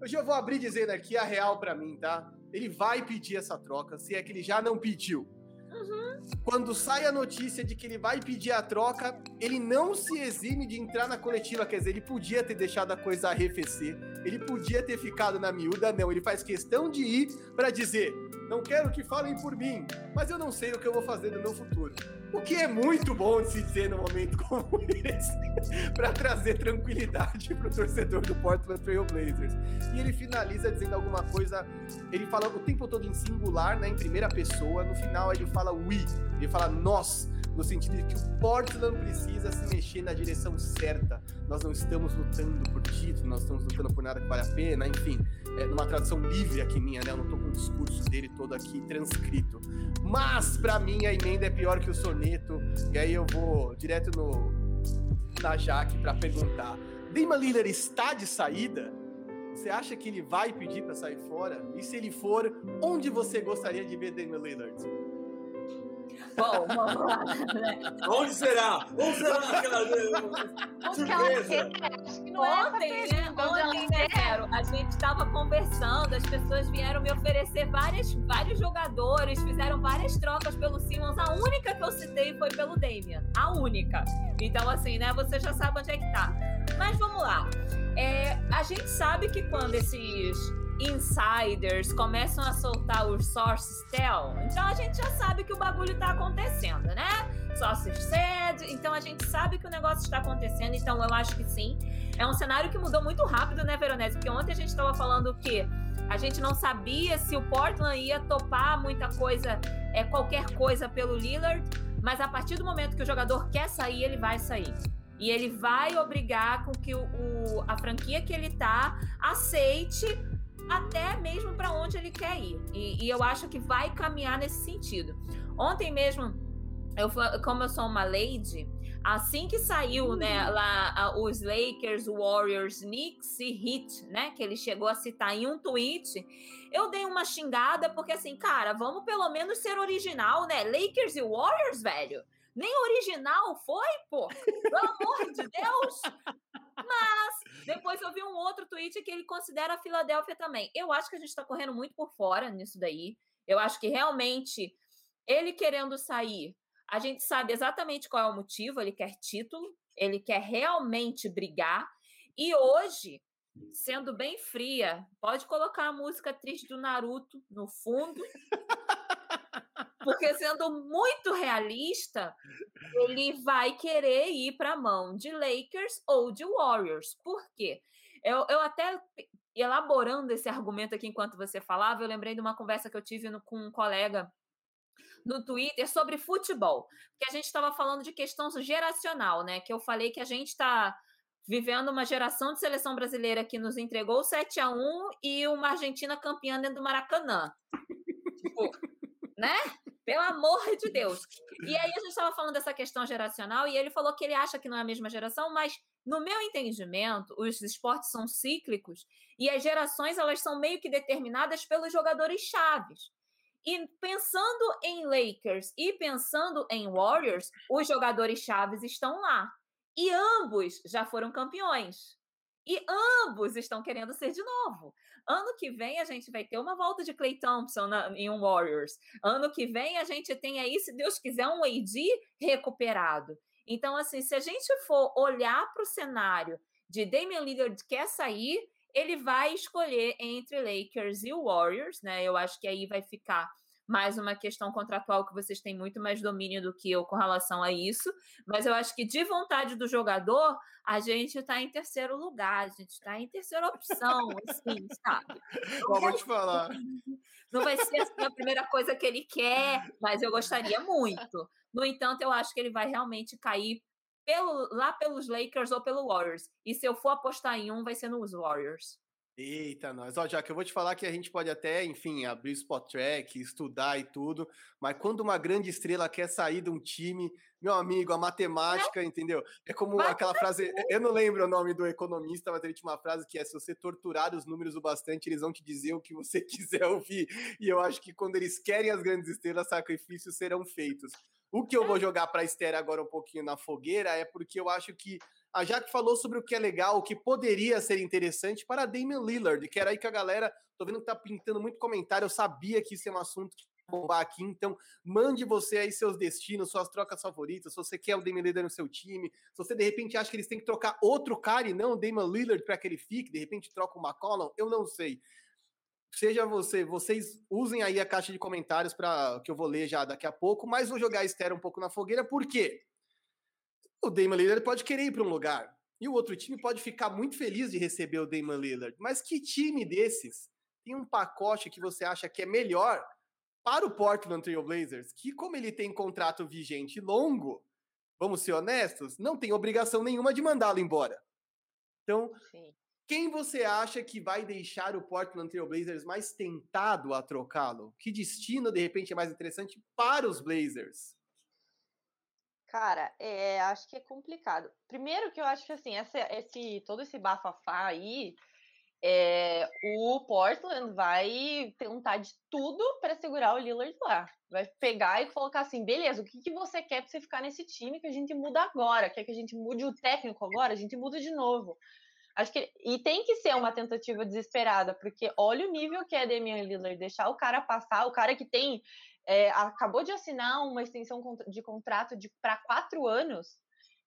hoje eu vou abrir dizendo aqui a real para mim, tá? Ele vai pedir essa troca, se é que ele já não pediu. Uhum. Quando sai a notícia de que ele vai pedir a troca, ele não se exime de entrar na coletiva. Quer dizer, ele podia ter deixado a coisa arrefecer, ele podia ter ficado na miúda. Não, ele faz questão de ir para dizer: não quero que falem por mim, mas eu não sei o que eu vou fazer no meu futuro. O que é muito bom de se dizer num momento como esse, [LAUGHS] para trazer tranquilidade para o torcedor do Portland Trail Blazers. E ele finaliza dizendo alguma coisa, ele fala o tempo todo em singular, né, em primeira pessoa, no final ele fala we, ele fala nós, no sentido de que o Portland precisa se mexer na direção certa. Nós não estamos lutando por título, nós estamos lutando por nada que vale a pena, enfim, é numa tradução livre aqui minha, né, eu não tô com o discurso dele todo aqui transcrito. Mas, para mim, a emenda é pior que o soneto. E aí eu vou direto no na Jaque para perguntar. Damon Lillard está de saída? Você acha que ele vai pedir para sair fora? E se ele for, onde você gostaria de ver Damon Lillard? Bom, vamos lá. Né? Onde será? Onde será aquela surpresa? Ontem, né? Ontem, né, a gente estava conversando, as pessoas vieram me oferecer várias, vários jogadores, fizeram várias trocas pelo Simmons. A única que eu citei foi pelo Damian. A única. Então, assim, né? Você já sabe onde é que tá. Mas vamos lá. É, a gente sabe que quando esses insiders começam a soltar os sources tell, então a gente já sabe que o bagulho tá acontecendo, né? Sources said, então a gente sabe que o negócio está acontecendo, então eu acho que sim. É um cenário que mudou muito rápido, né, Veronese? Porque ontem a gente estava falando que a gente não sabia se o Portland ia topar muita coisa, é qualquer coisa pelo Lillard, mas a partir do momento que o jogador quer sair, ele vai sair. E ele vai obrigar com que o, o a franquia que ele tá aceite até mesmo para onde ele quer ir. E, e, eu acho que vai caminhar nesse sentido. Ontem mesmo, eu, como eu sou uma lady, assim que saiu, né, uhum. lá os Lakers, Warriors, Knicks e Heat, né, que ele chegou a citar em um tweet, eu dei uma xingada porque assim, cara, vamos pelo menos ser original, né? Lakers e Warriors, velho. Nem original foi, pô. Pelo amor de Deus. Mas [LAUGHS] depois eu vi um outro tweet que ele considera a Filadélfia também. Eu acho que a gente está correndo muito por fora nisso daí. Eu acho que realmente ele querendo sair, A gente sabe exatamente qual é o motivo, ele quer título, ele quer realmente brigar. E hoje, sendo bem fria, pode colocar a música triste do Naruto no fundo. [LAUGHS] Porque sendo muito realista, ele vai querer ir para a mão de Lakers ou de Warriors. Por quê? Eu, eu até elaborando esse argumento aqui enquanto você falava, eu lembrei de uma conversa que eu tive no, com um colega no Twitter sobre futebol, que a gente estava falando de questão geracional, né? Que eu falei que a gente está vivendo uma geração de seleção brasileira que nos entregou 7 a 1 e uma Argentina campeã dentro do Maracanã. tipo, né? Pelo amor de Deus. E aí a gente estava falando dessa questão geracional e ele falou que ele acha que não é a mesma geração, mas no meu entendimento, os esportes são cíclicos e as gerações elas são meio que determinadas pelos jogadores chaves. E pensando em Lakers e pensando em Warriors, os jogadores chaves estão lá. E ambos já foram campeões. E ambos estão querendo ser de novo. Ano que vem a gente vai ter uma volta de Clay Thompson na, em um Warriors. Ano que vem a gente tem aí, se Deus quiser, um AD recuperado. Então, assim, se a gente for olhar para o cenário de Damian Lillard quer sair, ele vai escolher entre Lakers e Warriors, né? Eu acho que aí vai ficar mais uma questão contratual que vocês têm muito mais domínio do que eu com relação a isso. Mas eu acho que de vontade do jogador, a gente está em terceiro lugar, a gente está em terceira opção, [LAUGHS] assim, sabe? Não vou te falar. Não vai ser assim, a primeira coisa que ele quer, mas eu gostaria muito. No entanto, eu acho que ele vai realmente cair pelo, lá pelos Lakers ou pelo Warriors. E se eu for apostar em um, vai ser nos Warriors. Eita, nós. Ó, já que eu vou te falar que a gente pode até, enfim, abrir o spot track, estudar e tudo, mas quando uma grande estrela quer sair de um time, meu amigo, a matemática, é. entendeu? É como vai aquela frase, eu não lembro o nome do economista, mas ele tinha uma frase que é: se você torturar os números o bastante, eles vão te dizer o que você [LAUGHS] quiser ouvir. E eu acho que quando eles querem as grandes estrelas, sacrifícios serão feitos. O que eu vou é. jogar para a Esther agora um pouquinho na fogueira é porque eu acho que a Jaque falou sobre o que é legal, o que poderia ser interessante para Damian Lillard, que era aí que a galera, tô vendo que tá pintando muito comentário, eu sabia que isso é um assunto que bombar aqui, então mande você aí seus destinos, suas trocas favoritas, se você quer o Damian Lillard no seu time, se você de repente acha que eles têm que trocar outro cara e não o Damian Lillard para que ele fique, de repente troca o McCollum, eu não sei. Seja você, vocês usem aí a caixa de comentários para que eu vou ler já daqui a pouco, mas vou jogar a Esther um pouco na fogueira, por quê? O Damon Lillard pode querer ir para um lugar. E o outro time pode ficar muito feliz de receber o Damon Lillard. Mas que time desses tem um pacote que você acha que é melhor para o Portland Trail Blazers, que como ele tem contrato vigente longo, vamos ser honestos, não tem obrigação nenhuma de mandá-lo embora. Então, Sim. quem você acha que vai deixar o Portland Trail Blazers mais tentado a trocá-lo? Que destino de repente é mais interessante para os Blazers? Cara, é, acho que é complicado. Primeiro que eu acho que assim, essa, esse, todo esse bafafá aí, é, o Portland vai tentar de tudo para segurar o Lillard lá. Vai pegar e colocar assim, beleza, o que, que você quer para você ficar nesse time que a gente muda agora? Quer que a gente mude o técnico agora? A gente muda de novo. Acho que e tem que ser uma tentativa desesperada, porque olha o nível que é Damian Lillard, deixar o cara passar, o cara que tem é, acabou de assinar uma extensão de contrato para quatro anos.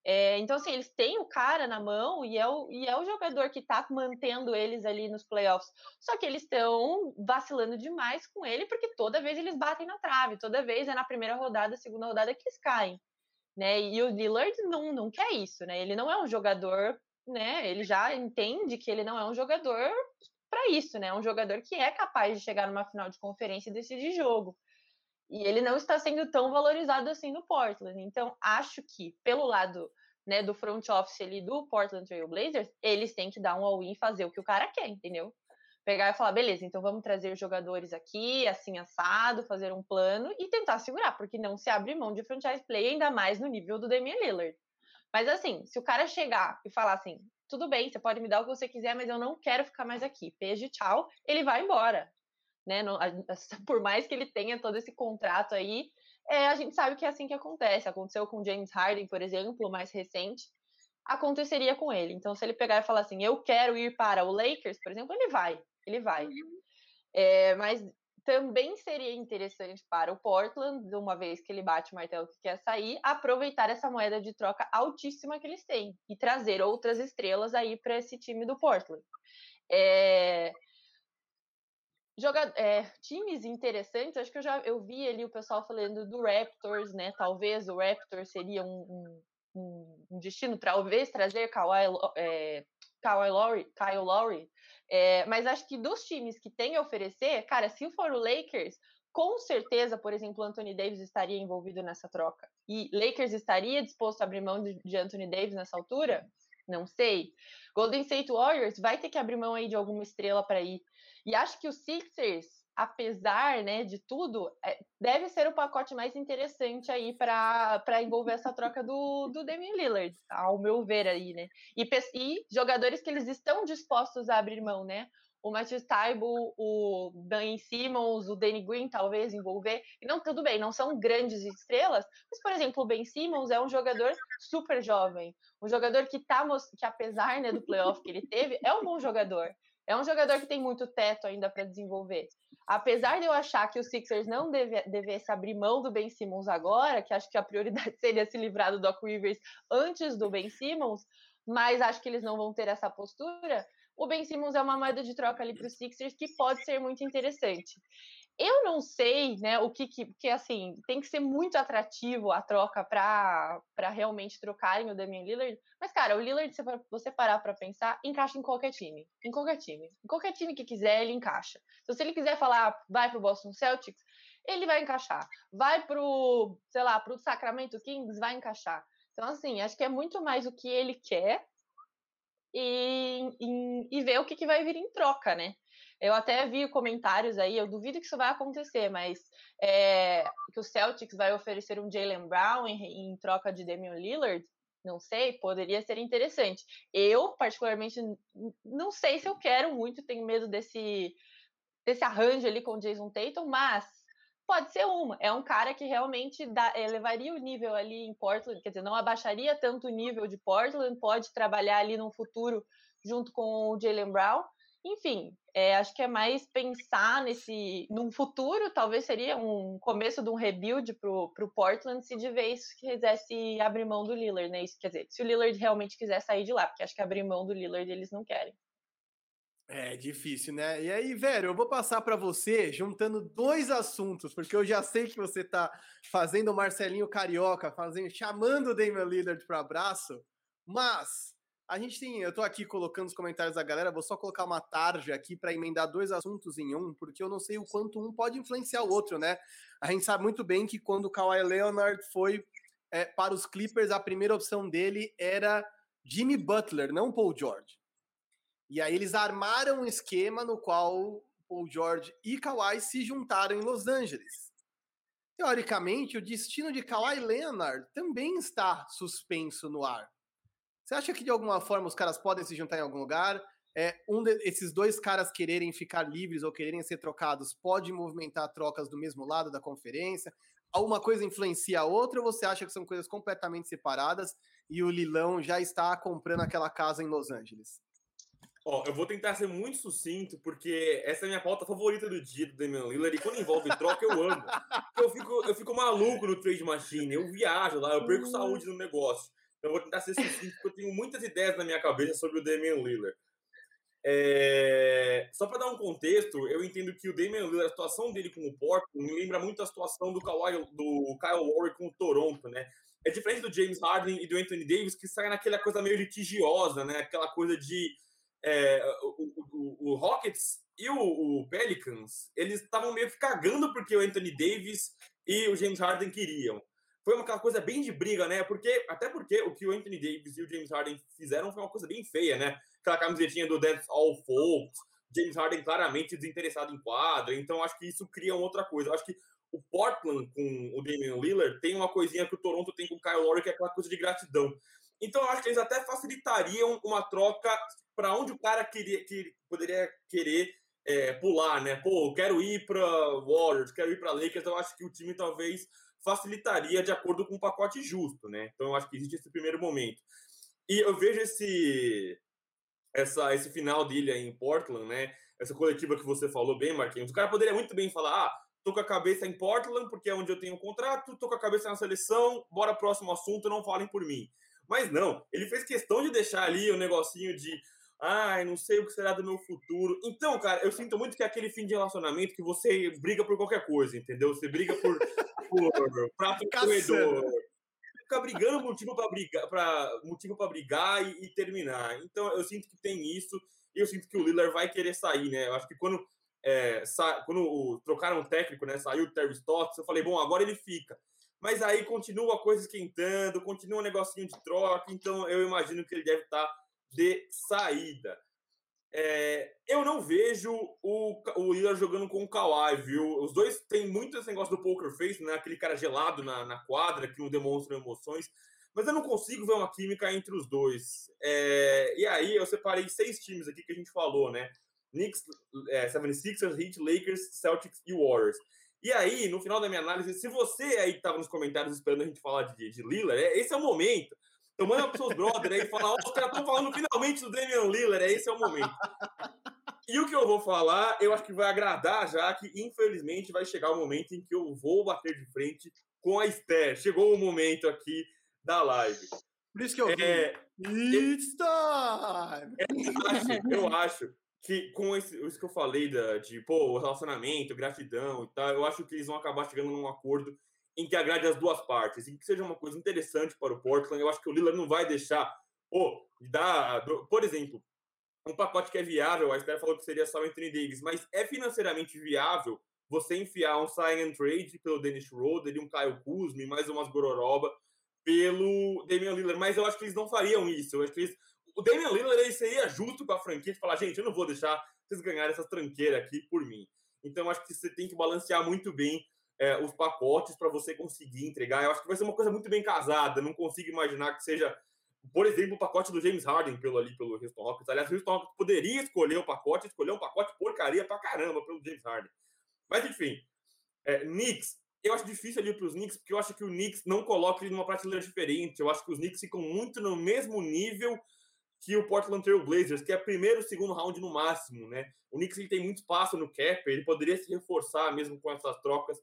É, então, assim, eles têm o cara na mão e é o, e é o jogador que está mantendo eles ali nos playoffs. Só que eles estão vacilando demais com ele, porque toda vez eles batem na trave, toda vez é na primeira rodada, segunda rodada que eles caem. Né? E o Lillard não, não quer isso, né? Ele não é um jogador, né? Ele já entende que ele não é um jogador para isso, né? É um jogador que é capaz de chegar numa final de conferência e decidir jogo. E ele não está sendo tão valorizado assim no Portland. Então, acho que, pelo lado né, do front office ali do Portland Trail Blazers, eles têm que dar um all-in e fazer o que o cara quer, entendeu? Pegar e falar, beleza, então vamos trazer jogadores aqui, assim, assado, fazer um plano e tentar segurar, porque não se abre mão de franchise play, ainda mais no nível do Damian Lillard. Mas assim, se o cara chegar e falar assim, tudo bem, você pode me dar o que você quiser, mas eu não quero ficar mais aqui. Beijo, tchau. Ele vai embora né? Não, a, [LAUGHS] por mais que ele tenha todo esse contrato aí, é, a gente sabe que é assim que acontece. Aconteceu com James Harden, por exemplo, mais recente, aconteceria com ele. Então, se ele pegar e falar assim, eu quero ir para o Lakers, por exemplo, ele vai, ele vai. Uhum. É, mas também seria interessante para o Portland, uma vez que ele bate o martelo que quer sair, aproveitar essa moeda de troca altíssima que eles têm e trazer outras estrelas aí para esse time do Portland. É, joga, é, times interessantes, acho que eu já eu vi ali o pessoal falando do Raptors, né? Talvez o Raptors seria um, um, um destino, talvez trazer Kawhi, é, Kawhi Lowry, Kyle Lowry. É, mas acho que dos times que tem a oferecer, cara, se for o Lakers, com certeza, por exemplo, Anthony Davis estaria envolvido nessa troca. E Lakers estaria disposto a abrir mão de, de Anthony Davis nessa altura? Não sei. Golden State Warriors vai ter que abrir mão aí de alguma estrela para ir. E acho que o Sixers, apesar né, de tudo, é, deve ser o pacote mais interessante aí para envolver essa troca do, do Damian Lillard, ao meu ver aí, né? E, e jogadores que eles estão dispostos a abrir mão, né? o Matthew Taibo, o Dan Simmons, o Danny Green, talvez envolver. E não, tudo bem, não são grandes estrelas, mas, por exemplo, o Ben Simmons é um jogador super jovem, um jogador que tá, que apesar né, do playoff que ele teve, é um bom jogador. É um jogador que tem muito teto ainda para desenvolver. Apesar de eu achar que o Sixers não deve, devesse abrir mão do Ben Simmons agora, que acho que a prioridade [LAUGHS] seria se livrar do Doc Rivers antes do Ben Simmons, mas acho que eles não vão ter essa postura. O Ben Simmons é uma moeda de troca ali para os Sixers que pode ser muito interessante. Eu não sei, né, o que, que assim, tem que ser muito atrativo a troca para realmente trocarem o Damian Lillard, mas cara, o Lillard, se você parar para pensar, encaixa em qualquer time, em qualquer time. Em qualquer time que quiser, ele encaixa. Então, se ele quiser falar, vai pro Boston Celtics, ele vai encaixar. Vai pro, sei lá, pro Sacramento Kings, vai encaixar. Então, assim, acho que é muito mais o que ele quer e, e, e ver o que, que vai vir em troca, né? Eu até vi comentários aí, eu duvido que isso vai acontecer, mas é, que o Celtics vai oferecer um Jalen Brown em, em, troca de Damian Lillard, não sei, poderia ser interessante. Eu, particularmente, não sei se eu quero muito, tenho medo desse, desse arranjo ali com o Jason Tatum, mas pode ser uma. É um cara que realmente dá, elevaria o nível ali em Portland, quer dizer, não abaixaria tanto o nível de Portland, pode trabalhar ali no futuro junto com o Jalen Brown enfim, é, acho que é mais pensar nesse. Num futuro, talvez seria um começo de um rebuild para o Portland se de vez quisesse abrir mão do Lillard, né? Isso, quer dizer, se o Lillard realmente quiser sair de lá, porque acho que abrir mão do Lillard eles não querem. É difícil, né? E aí, velho, eu vou passar para você juntando dois assuntos, porque eu já sei que você tá fazendo o Marcelinho Carioca, fazendo, chamando o Damian Lillard para abraço, mas a gente tem, eu tô aqui colocando os comentários da galera, vou só colocar uma tarja aqui para emendar dois assuntos em um, porque eu não sei o quanto um pode influenciar o outro, né? A gente sabe muito bem que quando o Kawhi Leonard foi é, para os Clippers, a primeira opção dele era Jimmy Butler, não Paul George. E aí eles armaram um esquema no qual Paul George e Kawhi se juntaram em Los Angeles. Teoricamente, o destino de Kawhi Leonard também está suspenso no ar você acha que de alguma forma os caras podem se juntar em algum lugar? É, um desses dois caras quererem ficar livres ou quererem ser trocados pode movimentar trocas do mesmo lado da conferência? Alguma coisa influencia a outra ou você acha que são coisas completamente separadas e o Lilão já está comprando aquela casa em Los Angeles? Ó, eu vou tentar ser muito sucinto, porque essa é a minha pauta favorita do dia do Damian Lillard, e quando envolve troca, eu amo. Eu fico, eu fico maluco no trade machine, eu viajo lá, eu perco saúde no negócio. Então, vou tentar ser sucinto, porque eu tenho muitas ideias na minha cabeça sobre o Damian Lillard. É... Só para dar um contexto, eu entendo que o Damian Lillard, a situação dele com o Porto, me lembra muito a situação do, Kawhi, do Kyle Lowry com o Toronto, né? É diferente do James Harden e do Anthony Davis, que sai naquela coisa meio litigiosa, né? Aquela coisa de... É, o, o, o, Rockets e o, o Pelicans, eles estavam meio que cagando porque o Anthony Davis e o James Harden queriam foi uma coisa bem de briga, né? Porque, até porque o que o Anthony Davis e o James Harden fizeram foi uma coisa bem feia, né? Aquela camisetinha do That's All Folks, James Harden claramente desinteressado em quadra, então acho que isso cria outra coisa. Eu acho que o Portland com o Damian Lillard tem uma coisinha que o Toronto tem com o Kyle Lowry, que é aquela coisa de gratidão. Então acho que eles até facilitariam uma troca para onde o cara queria, que poderia querer é, pular, né? Pô, quero ir para Warriors, quero ir para Lakers. Eu acho que o time talvez facilitaria de acordo com um pacote justo, né? Então eu acho que existe esse primeiro momento. E eu vejo esse essa, esse final dele em Portland, né? essa coletiva que você falou bem, Marquinhos. O cara poderia muito bem falar, ah, tô com a cabeça em Portland, porque é onde eu tenho um contrato, tô com a cabeça na seleção, bora próximo assunto, não falem por mim. Mas não, ele fez questão de deixar ali o negocinho de ai, não sei o que será do meu futuro. Então, cara, eu sinto muito que é aquele fim de relacionamento que você briga por qualquer coisa, entendeu? Você briga por, [LAUGHS] por prato corredor. Fica brigando motivo para brigar, pra, motivo para brigar e, e, terminar. Então, eu sinto que tem isso e eu sinto que o Lillard vai querer sair, né? Eu acho que quando é, sa... quando o... trocaram o técnico, né? Saiu o Terry Stotts, eu falei, bom, agora ele fica. Mas aí continua a coisa esquentando, continua um negocinho de troca, então eu imagino que ele deve estar tá de saída. É, eu não vejo o, o Lillard jogando com o Kawhi, viu? Os dois têm muito esse negócio do poker face, né? Aquele cara gelado na, na quadra que não demonstra emoções. Mas eu não consigo ver uma química entre os dois. É, e aí eu separei seis times aqui que a gente falou, né? Knicks, é, 76ers, Heat, Lakers, Celtics e Warriors. E aí, no final da minha análise, se você aí estava nos comentários esperando a gente falar de, de Lillard, é, esse é o momento. Então manda para seus brothers aí e fala, ó, os caras estão falando finalmente do Damian Lillard, é, esse é o momento. E o que eu vou falar, eu acho que vai agradar já que, infelizmente, vai chegar o momento em que eu vou bater de frente com a Esther. Chegou o momento aqui da live. Por isso que eu é, It's time! Eu acho, eu acho que com esse, isso que eu falei da, de pô, relacionamento, gratidão e tal, eu acho que eles vão acabar chegando num acordo em que agrade as duas partes, em que seja uma coisa interessante para o Portland. Eu acho que o Lillard não vai deixar, pô, dar, por exemplo, um pacote que é viável, a Esther falou que seria só o Anthony Davis, mas é financeiramente viável você enfiar um sign and trade pelo Dennis Schroeder e um Kyle Kuzma e mais umas gororoba pelo Damian Lillard, mas eu acho que eles não fariam isso. Eu acho que eles, o Damian Lillard ele seria justo com a franquia de falar, gente, eu não vou deixar vocês ganharem essa tranqueira aqui por mim. Então, acho que você tem que balancear muito bem é, os pacotes para você conseguir entregar. Eu acho que vai ser uma coisa muito bem casada. Não consigo imaginar que seja, por exemplo, o pacote do James Harden pelo ali pelo Houston Rockets. Aliás, o Houston Rockets poderia escolher o pacote, escolher um pacote porcaria pra caramba pelo James Harden. Mas enfim, é, Knicks, eu acho difícil ali para os Knicks, porque eu acho que o Knicks não coloca ele numa prateleira diferente. Eu acho que os Knicks ficam muito no mesmo nível que o Portland Trail Blazers, que é primeiro segundo round no máximo, né? O Knicks ele tem muito espaço no cap, ele poderia se reforçar mesmo com essas trocas.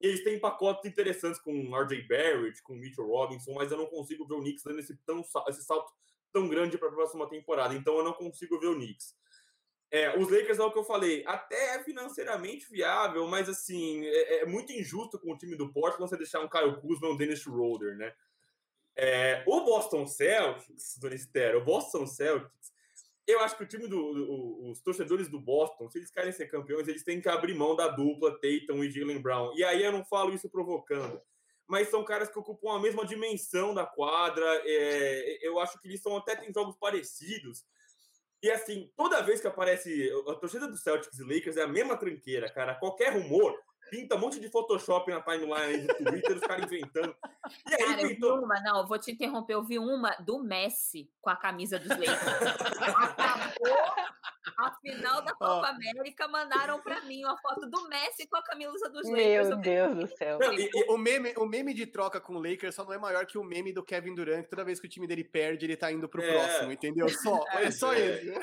Eles têm pacotes interessantes com RJ Barrett, com Mitchell Robinson, mas eu não consigo ver o Knicks dando esse, tão, esse salto tão grande para a próxima temporada. Então eu não consigo ver o Knicks. É, os Lakers é o que eu falei, até é financeiramente viável, mas assim, é, é, muito injusto com o time do Portland você deixar um Kyle Kuzma e um Dennis Schroeder, né? É, o Boston Celtics, Dona Esther, o Boston Celtics, eu acho que o time do, do, os torcedores do Boston, se eles querem ser campeões, eles têm que abrir mão da dupla Tatum e Jalen Brown. E aí eu não falo isso provocando, mas são caras que ocupam a mesma dimensão da quadra. É, eu acho que eles são até têm jogos parecidos. E assim, toda vez que aparece a torcida do Celtics e Lakers é a mesma tranqueira, cara. Qualquer rumor, pinta um monte de Photoshop na timeline do Twitter, os caras inventando. E aí, cara, pintou... eu vi uma, não, vou te interromper, eu vi uma do Messi com a camisa dos Lakers. Acabou a final da Copa. América, mandaram para mim uma foto do Messi com a camisa dos Lakers. Meu Deus do céu. Não, e, e, o, meme, o meme de troca com o Lakers só não é maior que o meme do Kevin Durant, que toda vez que o time dele perde, ele tá indo pro é. próximo, entendeu? Só, é, é só é. ele.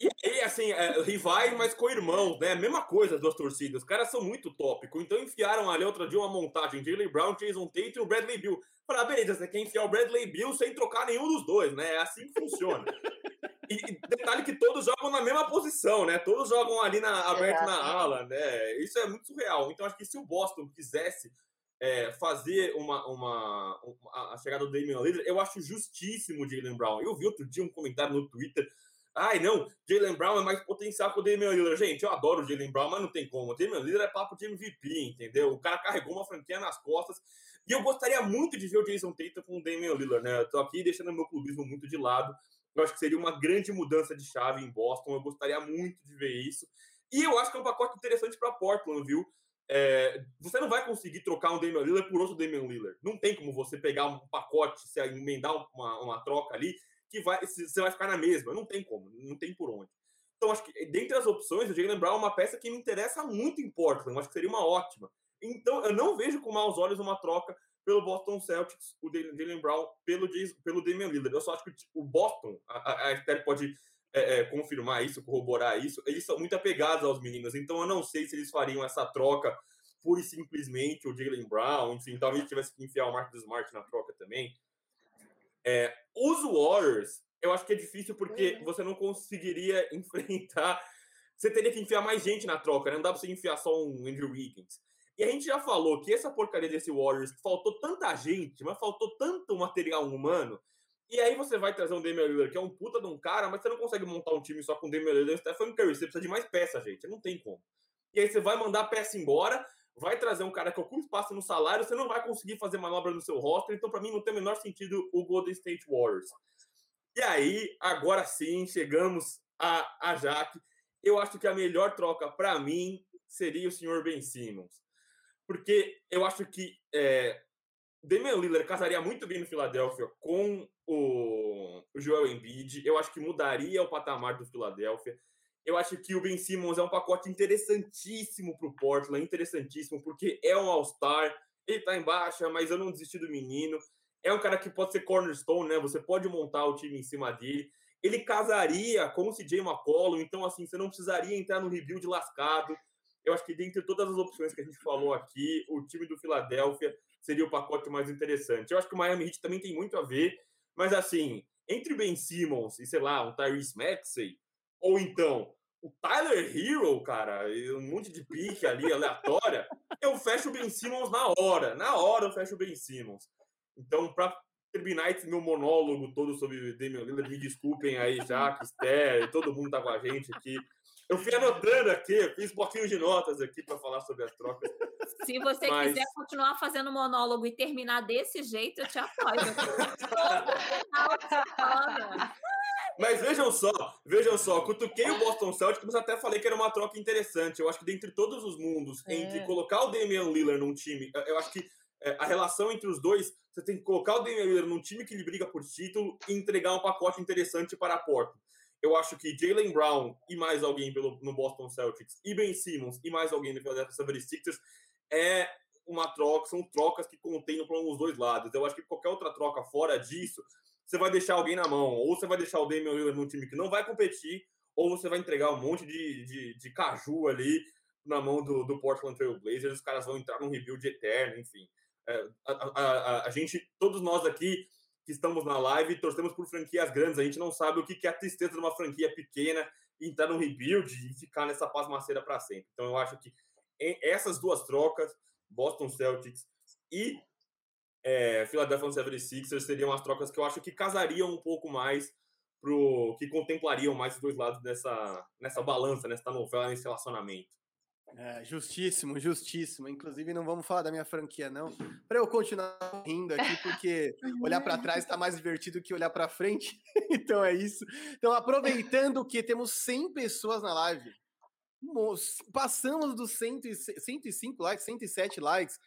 E aí, assim, é, rivais, mas com irmãos, né? Mesma coisa as duas torcidas. Os caras são muito tópicos. Então enfiaram ali outro dia uma montagem. Jalen Brown, Jason Tate e o Bradley Bill. Falei, ah, beleza, você quer enfiar o Bradley Bill sem trocar nenhum dos dois, né? É assim que funciona. e detalhe que todos jogam na mesma posição, né? Todos jogam ali na, aberto na ala, né? Isso é muito surreal. Então acho que se o Boston quisesse é, fazer uma, uma, uma, a chegada do Damian Lillard, eu acho justíssimo o Jalen Brown. Eu vi outro dia um comentário no Twitter Ai, não, Jalen Brown é mais potencial que o Damian Lillard. Gente, eu adoro o Jalen Brown, mas não tem como. O Damian Lillard é papo de MVP, entendeu? O cara carregou uma franquia nas costas. E eu gostaria muito de ver o Jason Tatum com o Damian Lillard, né? Eu tô aqui deixando meu clubismo muito de lado. Eu acho que seria uma grande mudança de chave em Boston. Eu gostaria muito de ver isso. E eu acho que é um pacote interessante para Portland, viu? É, você não vai conseguir trocar um Damian Lillard por outro Damian Lillard. Não tem como você pegar um pacote, se emendar uma, uma troca ali que vai, você vai ficar na mesma. Não tem como, não tem por onde. Então, acho que dentre as opções, o Jalen Brown é uma peça que me interessa muito em Portland. Eu acho que seria uma ótima. Então, eu não vejo com maus olhos uma troca pelo Boston Celtics, o Jalen Brown pelo, pelo Damian Lillard. Eu só acho que o Boston, a, a Esther pode é, é, confirmar isso, corroborar isso, eles são muito apegados aos meninos. Então eu não sei se eles fariam essa troca pura e simplesmente o Jalen Brown, enfim, talvez tivesse que enfiar o Marcus Smart na troca também. É, os Warriors, eu acho que é difícil porque uhum. você não conseguiria [LAUGHS] enfrentar. Você teria que enfiar mais gente na troca, né? Não dá pra você enfiar só um Andrew Wiggins. E a gente já falou que essa porcaria desse Warriors faltou tanta gente, mas faltou tanto material humano. E aí você vai trazer um Damian Lillard, que é um puta de um cara, mas você não consegue montar um time só com Damian Lillard e Stephen Curry. Você precisa de mais peça, gente. Não tem como. E aí você vai mandar a peça embora, vai trazer um cara que ocupa espaço no salário, você não vai conseguir fazer manobra no seu roster. Então, para mim, não tem o menor sentido o Golden State Warriors. E aí, agora sim, chegamos a, a Jaque. Eu acho que a melhor troca para mim seria o senhor Ben Simmons. Porque eu acho que é, Damian Lillard casaria muito bem no Philadelphia com o, Joel Embiid. Eu acho que mudaria o patamar do Philadelphia. Eu acho que o Ben Simmons é um pacote interessantíssimo para o Portland, interessantíssimo, porque é um All-Star, ele está em baixa, mas eu não desisti do menino. É um cara que pode ser cornerstone, né? Você pode montar o time em cima dele. Ele casaria com o CJ McCollum, então assim, você não precisaria entrar no rebuild lascado. Eu acho que dentre todas as opções que a gente falou aqui, o time do Philadelphia seria o pacote mais interessante. Eu acho que o Miami Heat também tem muito a ver, mas assim, entre Ben Simmons e, sei lá, um Tyrese Maxey, ou então o Tyler Hero, cara, um monte de pique ali, aleatória, eu fecho o Ben Simmons na hora. Na hora eu fecho o Ben Simmons. Então, para terminar esse meu monólogo todo sobre Damian Lillard, me desculpem aí, Jaque, Esther, todo mundo tá com a gente aqui. Eu fui anotando aqui, fiz bloquinho de notas aqui para falar sobre as trocas. Se você Mas... quiser continuar fazendo monólogo e terminar desse jeito, eu te apoio. [LAUGHS] Mas vejam só, vejam só, cutuquei o Boston Celtics, mas até falei que era uma troca interessante. Eu acho que dentre todos os mundos, é. entre colocar o Damian Lillard num time, eu acho que é, a relação entre os dois, você tem que colocar o Damian Lillard num time que ele briga por título e entregar um pacote interessante para a porta. Eu acho que Jalen Brown e mais alguém pelo, no Boston Celtics, e Ben Simmons e mais alguém no Philadelphia 76ers é uma troca, são trocas que contêm os dois lados. Eu acho que qualquer outra troca fora disso, você vai deixar alguém na mão, ou você vai deixar o Damian Lillard num time que não vai competir, ou você vai entregar um monte de, de, de caju ali na mão do, do Portland Trail Blazers, os caras vão entrar num rebuild eterno, enfim. É, a, a, a, a, gente, todos nós aqui que estamos na live, torcemos por franquias grandes. A gente não sabe o que é a tristeza de uma franquia pequena entrar no rebuild e ficar nessa pasmaceira para sempre. Então eu acho que essas duas trocas, Boston Celtics e é, Philadelphia 76ers, seriam as trocas que eu acho que casariam um pouco mais pro que contemplariam mais os dois lados dessa nessa balança, nessa novela, nesse relacionamento. É, justíssimo, justíssimo. Inclusive, não vamos falar da minha franquia, não. Para eu continuar rindo aqui, porque [LAUGHS] olhar para trás está mais divertido que olhar para frente. [LAUGHS] então é isso. Então, aproveitando que temos 100 pessoas na live, passamos dos 100, 105 likes, 107 likes.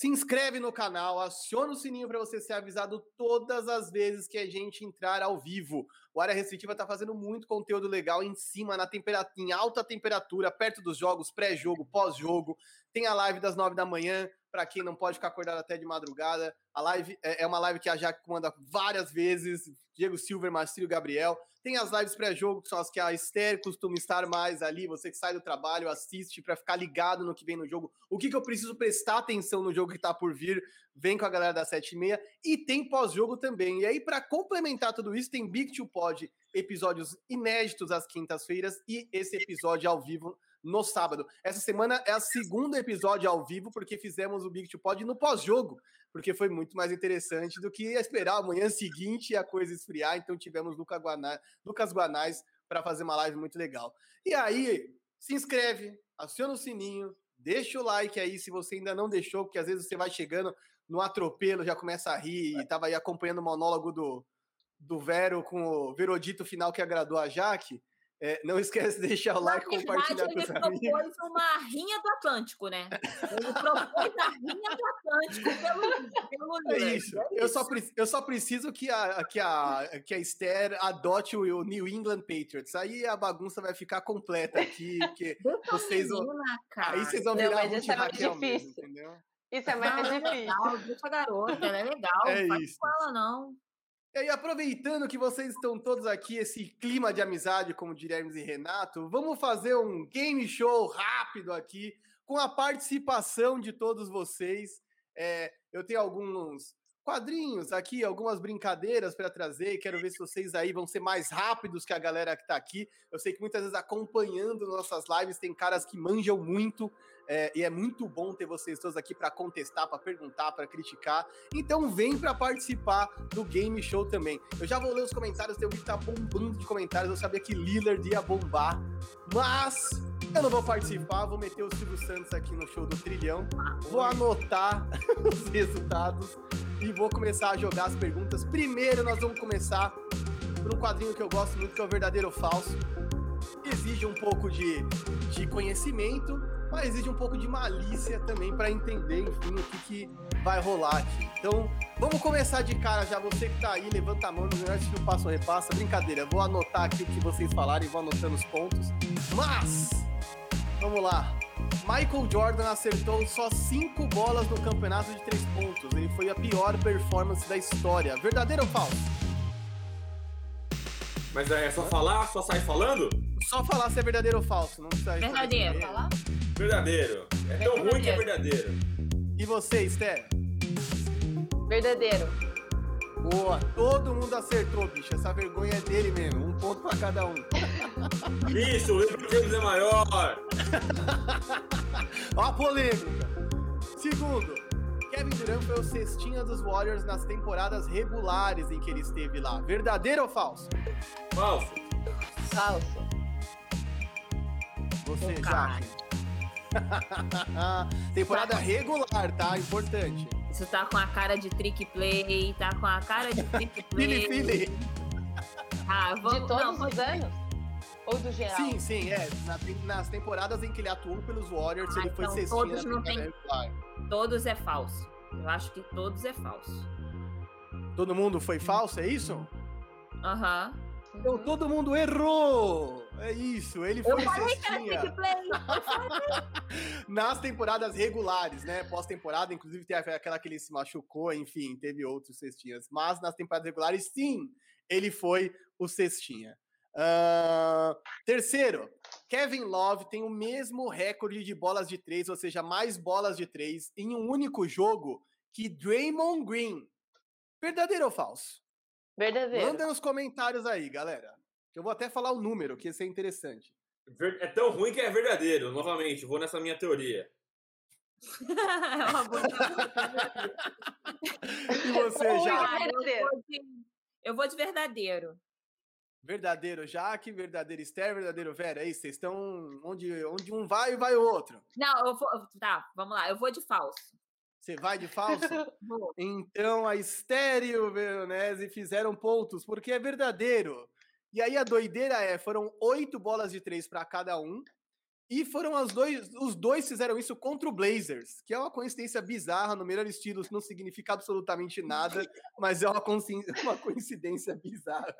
Se inscreve no canal, aciona o sininho para você ser avisado todas as vezes que a gente entrar ao vivo. O Área Restritiva está fazendo muito conteúdo legal em cima, na temperatura, em alta temperatura, perto dos jogos, pré-jogo, pós-jogo. Tem a live das nove da manhã, para quem não pode ficar acordado até de madrugada. A live é, é uma live que a Jaque comanda várias vezes. Diego Silver, Marcílio Gabriel. Tem as lives pré-jogo, que são as que a Esther costuma estar mais ali. Você que sai do trabalho, assiste para ficar ligado no que vem no jogo. O que, que eu preciso prestar atenção no jogo que está por vir? Vem com a galera da 7 e meia. E tem pós-jogo também. E aí, para complementar tudo isso, tem Big to Pod, episódios inéditos às quintas-feiras e esse episódio ao vivo no sábado. Essa semana é a segunda episódio ao vivo, porque fizemos o Big to Pod no pós-jogo, porque foi muito mais interessante do que esperar amanhã seguinte a coisa esfriar. Então tivemos Lucas Guanais, Lucas Guanais para fazer uma live muito legal. E aí, se inscreve, aciona o sininho, deixa o like aí se você ainda não deixou, porque às vezes você vai chegando no atropelo, já começa a rir, e aí acompanhando o monólogo do, do Vero com o Verodito final que agradou a Jaque. É, não esquece de deixar o like e compartilhar com os amigos. Ele propôs uma rinha do Atlântico, né? Ele propôs a rinha do Atlântico pelo, pelo é isso. É eu, Só, eu só preciso que a, que a, que a Esther adote o, New England Patriots. Aí a bagunça vai ficar completa aqui. Porque [LAUGHS] vocês vão, aí vocês vão virar não, muito é Raquel mesmo, entendeu? Isso é mais não, difícil. É legal, deixa a garota, ela é legal. É não isso. fala, não. E aí, aproveitando que vocês estão todos aqui, esse clima de amizade, como diria e Renato, vamos fazer um game show rápido aqui, com a participação de todos vocês. É, eu tenho alguns quadrinhos aqui, algumas brincadeiras para trazer. Quero ver se vocês aí vão ser mais rápidos que a galera que está aqui. Eu sei que muitas vezes acompanhando nossas lives tem caras que manjam muito. É, e é muito bom ter vocês todos aqui para contestar, para perguntar, para criticar. Então vem para participar do game show também. Eu já vou ler os comentários, tem um que tá bombando de comentários. Eu sabia que Lillard ia bombar, mas eu não vou participar. Vou meter o Silvio Santos aqui no show do Trilhão. Vou anotar [LAUGHS] os resultados e vou começar a jogar as perguntas. Primeiro, nós vamos começar por um quadrinho que eu gosto muito, que é o Verdadeiro ou Falso. Exige um pouco de, de conhecimento, mas exige um pouco de malícia também para entender, enfim, o que, que vai rolar aqui. Então, vamos começar de cara já. Você que tá aí, levanta a mão no melhor estilo passo ou repassa. Brincadeira, vou anotar aqui o que vocês falarem, vou anotando os pontos. Mas, vamos lá. Michael Jordan acertou só cinco bolas no campeonato de três pontos. Ele foi a pior performance da história. Verdadeiro ou falso? Mas é só falar, só sair falando? Só falar se é verdadeiro ou falso. Não precisa Verdadeiro. Falar? Verdadeiro. É tão ruim que é verdadeiro. E você, Esther? Verdadeiro. Boa, todo mundo acertou, bicho. Essa vergonha é dele mesmo. Um ponto pra cada um. Isso, o LeBron James é maior. Ó a polêmica. Segundo, Kevin Durant foi o cestinha dos Warriors nas temporadas regulares em que ele esteve lá. Verdadeiro ou falso? Falso. Falso. Você, caralho. [LAUGHS] Temporada regular, tá? Importante. Isso tá com a cara de trick play, tá com a cara de trick [LAUGHS] play. Fili, fili. Ah, De vamos, todos não, os anos? Ou do geral? Sim, sim, é. Na- nas temporadas em que ele atuou pelos Warriors, Ah, ele foi então cestinha todos na não temporada regular. todos é falso. Eu acho que todos é falso. Todo mundo foi falso, é isso? Aham. Então todo mundo errou! É isso, ele foi Eu falei que era cestinha. trick play. [LAUGHS] Nas temporadas regulares, né? Pós-temporada, inclusive teve aquela que ele se machucou, enfim, teve outros cestinhas. Mas nas temporadas regulares, sim, ele foi o cestinha. Ahn, terceiro, Kevin Love tem o mesmo recorde de bolas de três, ou seja, mais bolas de três em um único jogo que Draymond Green. Verdadeiro ou falso? Verdadeiro. Manda nos comentários aí, galera. Que eu vou até falar o número, que isso é interessante. É tão ruim que é verdadeiro. Novamente, vou nessa minha teoria. [LAUGHS] é uma boa. [LAUGHS] E você, já? Eu vou de- verdadeiro. Verdadeiro Jaque, verdadeiro Esther, verdadeiro Vera. É isso, vocês estão onde, onde um vai, vai o outro. Não, eu vou. Tá, vamos lá. Eu vou de falso. Você vai de falso? [LAUGHS] Então a Esther e o Veronese fizeram pontos, porque é verdadeiro. E aí a doideira é, foram oito bolas de três para cada um. E foram as dois, os dois fizeram isso contra o Blazers, que é uma coincidência bizarra, no melhor estilo, não significa absolutamente nada, [LAUGHS] mas é uma, [LAUGHS] uma coincidência bizarra.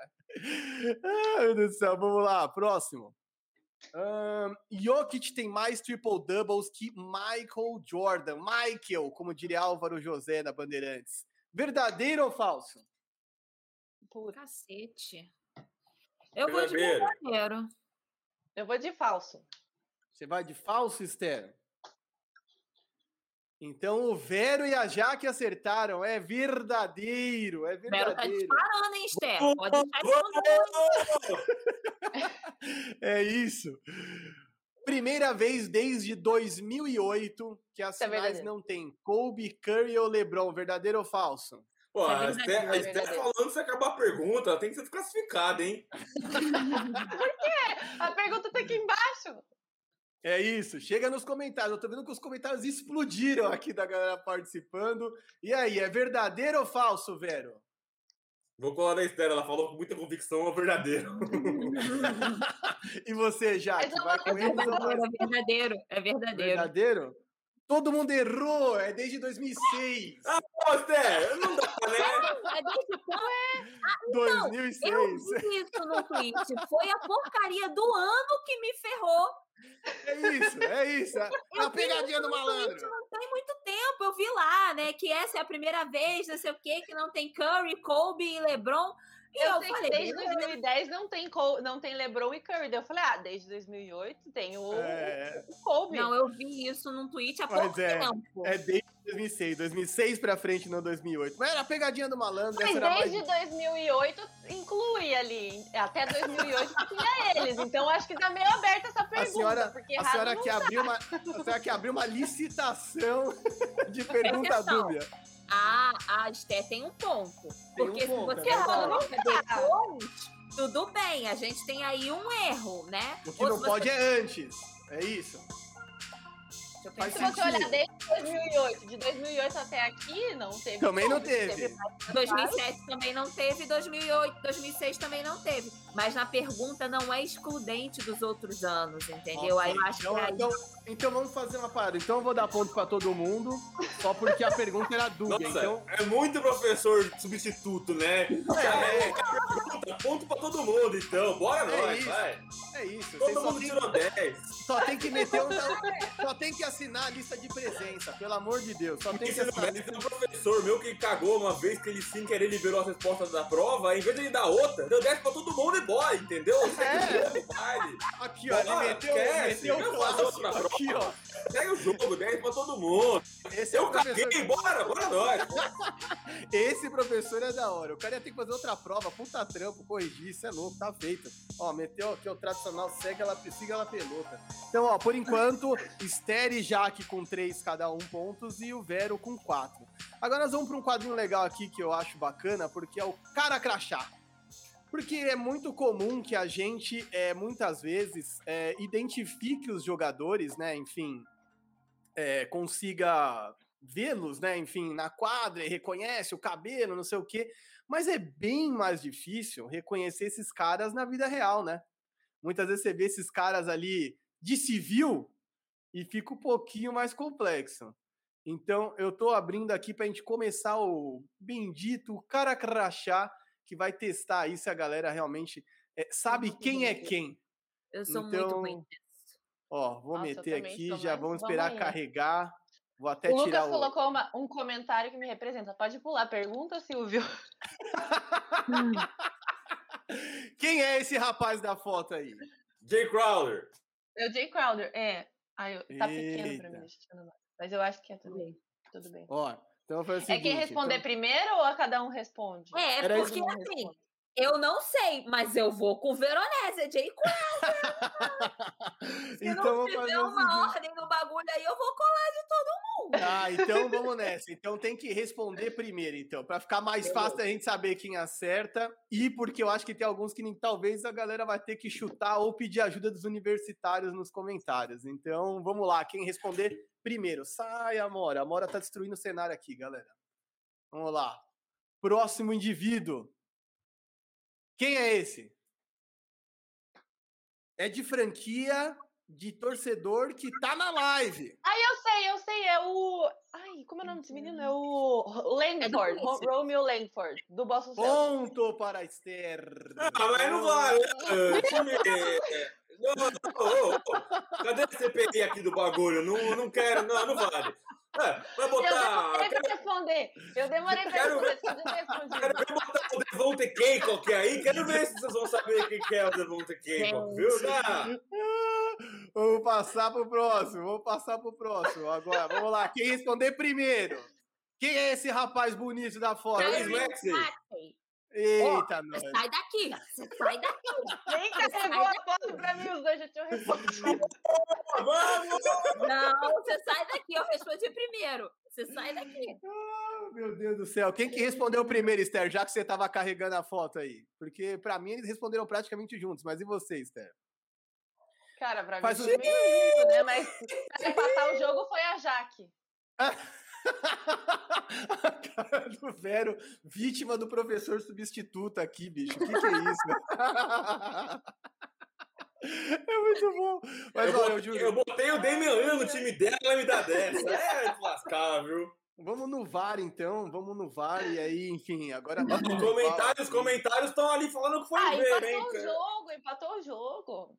Ai, meu Deus do céu, vamos lá, próximo. Ahn, Jokic tem mais triple-doubles que Michael Jordan. Michael, como diria Álvaro José da Bandeirantes. Verdadeiro ou falso? Puta, Cacete. Eu vou de Verdadeiro. verdadeiro. Eu vou de falso. Você vai de falso, Esther? Então o Vero e a Jaque acertaram. É verdadeiro, é Vero tá verdadeiro. disparando, hein, Esther? Pode deixar isso [LAUGHS] É isso. Primeira vez desde 2008 que as é finais verdadeiro. não tem Kobe, Curry ou LeBron. Verdadeiro ou falso? Pô, é a a é falando se acabar a pergunta, ela tem que ser desclassificada, hein? A pergunta tá aqui embaixo. É isso, chega nos comentários. Eu tô vendo que os comentários explodiram aqui da galera participando. E aí, é verdadeiro ou falso, Vero? Vou colar na Esther, ela falou com muita convicção, é verdadeiro. [LAUGHS] E você, Jaque, eu vai com eles ou vai É verdadeiro, é verdadeiro. verdadeiro? Todo mundo errou, é desde 2006. Esther, não dá, né? É desde quando 2006. eu vi isso no tweet. Foi a porcaria do ano que me ferrou. É isso, é isso. É Eu a pegadinha do no malandro. tweet Não tem muito tempo, eu vi lá, né? Que essa é a primeira vez, não sei o quê, que não tem Curry, Kobe e LeBron. E eu, Eu, sei falei, que desde beleza. 2010 não tem, Col- não tem LeBron e Curry. Daí Eu falei, ah, desde 2008 tem o, É, o Kobe. não, eu vi isso num tweet há pouco é, tempo. é desde 2006. 2006 pra frente, não 2008. Mas era a pegadinha do malandro. Mas era mais... desde 2008 inclui ali. Até 2008 tinha eles. Então acho que tá meio aberta essa pergunta. senhora- porque A senhora, não que abriu uma, a senhora que abriu uma licitação [LAUGHS] de pergunta atenção. dúbia. Ah, a Esté tem um ponto. Tem um Porque ponto, se você é coloca depois, tudo bem, a gente tem aí um erro, né? O que Ou não você- pode é antes. É isso. Deixa eu faz Se você olhar desde 2008, de 2008 até aqui, não teve. Também não Kobe, teve. 2007 também não teve, 2008, 2006 também não teve. Mas na pergunta não é excludente dos outros anos, entendeu? Aí eu acho então, que aí... então, então vamos fazer uma parada. Então eu vou dar ponto pra todo mundo, só porque a pergunta era dúbia. Nossa, Então, é muito professor substituto, né? É. Pergunta, ponto pra todo mundo, então. Bora É nós, isso. vai. é isso. Todo só mundo tem, tirou 10. só tem que meter um. Só tem que assinar a lista de presença, pelo amor de Deus. Só tem que assinar a der, lista tem um professor meu que cagou uma vez que ele sem querer liberou as respostas da prova, em vez de ele dar outra, deu 10 pra todo mundo e boy, entendeu? Segue É. o jogo, baile. Aqui, ó. Ele meteu, esquece, meteu o clássico. Aqui, ó. Segue o jogo, 10 pra todo mundo. Esse é o Eu caguei, professor. bora, bora nós. [LAUGHS] Esse professor é da hora. O cara ia ter que fazer outra prova, puta trampo, corrigir, isso é louco, tá feito. Ó, meteu aqui o tradicional, segue ela, siga ela pelota. Então, ó, por enquanto, [LAUGHS] Esther e Jaque com três cada um pontos e o Vero com quatro. Agora nós vamos para um quadrinho legal aqui que eu acho bacana, porque é o cara crachá. Porque é muito comum que a gente, é, muitas vezes, é, identifique os jogadores, né? Enfim, é, consiga vê-los, né? Enfim, na quadra e reconhece o cabelo, não sei o quê. Mas é bem mais difícil reconhecer esses caras na vida real, né? Muitas vezes você vê esses caras ali de civil e fica um pouquinho mais complexo. Então, eu tô abrindo aqui pra gente começar o bendito cara crachá que vai testar aí se a galera realmente é, sabe quem é quem. Eu sou então, muito ruim. Ó, vou Nossa, meter aqui, já vamos esperar carregar. Vou até O tirar Lucas o. colocou uma- um comentário que me representa. Pode pular. Pergunta, Silvio. [LAUGHS] Quem é esse rapaz da foto aí? Jay Crowder. É o Jay Crowder. É. Ai, eu- tá pequeno pra mim. deixa eu ver. Mas eu acho que é tudo bem. Tudo bem. Ó, então É quem responder então- primeiro ou a cada um responde? É, isso porque assim, responde. Eu não sei, mas eu vou com [LAUGHS] o Veronese, é Jay Se então não tiver uma ordem no bagulho aí, eu vou colar de todo mundo. Ah, então vamos nessa. Então tem que responder primeiro, então, para ficar mais fácil a gente saber quem acerta e porque eu acho que tem alguns que nem, talvez a galera vai ter que chutar ou pedir ajuda dos universitários nos comentários. Então vamos lá, quem responder primeiro. Sai, Amora. A Amora tá destruindo o cenário aqui, galera. Vamos lá. Próximo indivíduo. Quem é esse? É de franquia de torcedor que tá na live. Ai, eu sei, eu sei. É o. Ai, como é o nome desse menino? É o Langford. Ro- difícil. Romeo Langford, do Boston Celtics. Ponto para a Esther. Ah, mas não é, [LAUGHS] Não, não, ô, ô, Cadê a CPI aqui do bagulho? Não, não quero, não, não vale. É, vai Eu botar. demorei pra responder. Eu demorei pra Quero responder. Já. Quero ver botar o Devonte Keiko aí. Quero ver se vocês vão saber quem que é o Devonte Keiko, viu? Não. Vamos passar pro próximo. Vamos passar pro próximo. Agora, vamos lá. Quem responder primeiro? Quem é esse rapaz bonito da foto? Tyrese aí? Eita, nós. sai daqui, você sai daqui. Nem carregou a foto pra mim, os dois já tinham respondido. Vamos! Não, você sai daqui, eu respondi primeiro. Você sai daqui. Ah, meu Deus do céu. Quem que respondeu primeiro, Esther, já que você tava carregando a foto aí? Porque pra mim eles responderam praticamente juntos. Mas e você, Esther? Cara, pra mim Faz o- foi meio junto, né? Mas pra empatar o jogo foi a Jaque. [LAUGHS] a cara do Vero, vítima do professor substituto aqui, bicho. O que, que é isso? é muito bom. Mas eu, olha, eu botei, juro. eu botei o Damian no time dela, ela me dá dessa. É, lascar, viu? Vamos no VAR, então. Vamos no VAR. E aí, enfim, agora. Os comentários, os comentários estão ali falando que foi Ah, ver, empatou hein, o cara. jogo, empatou o jogo.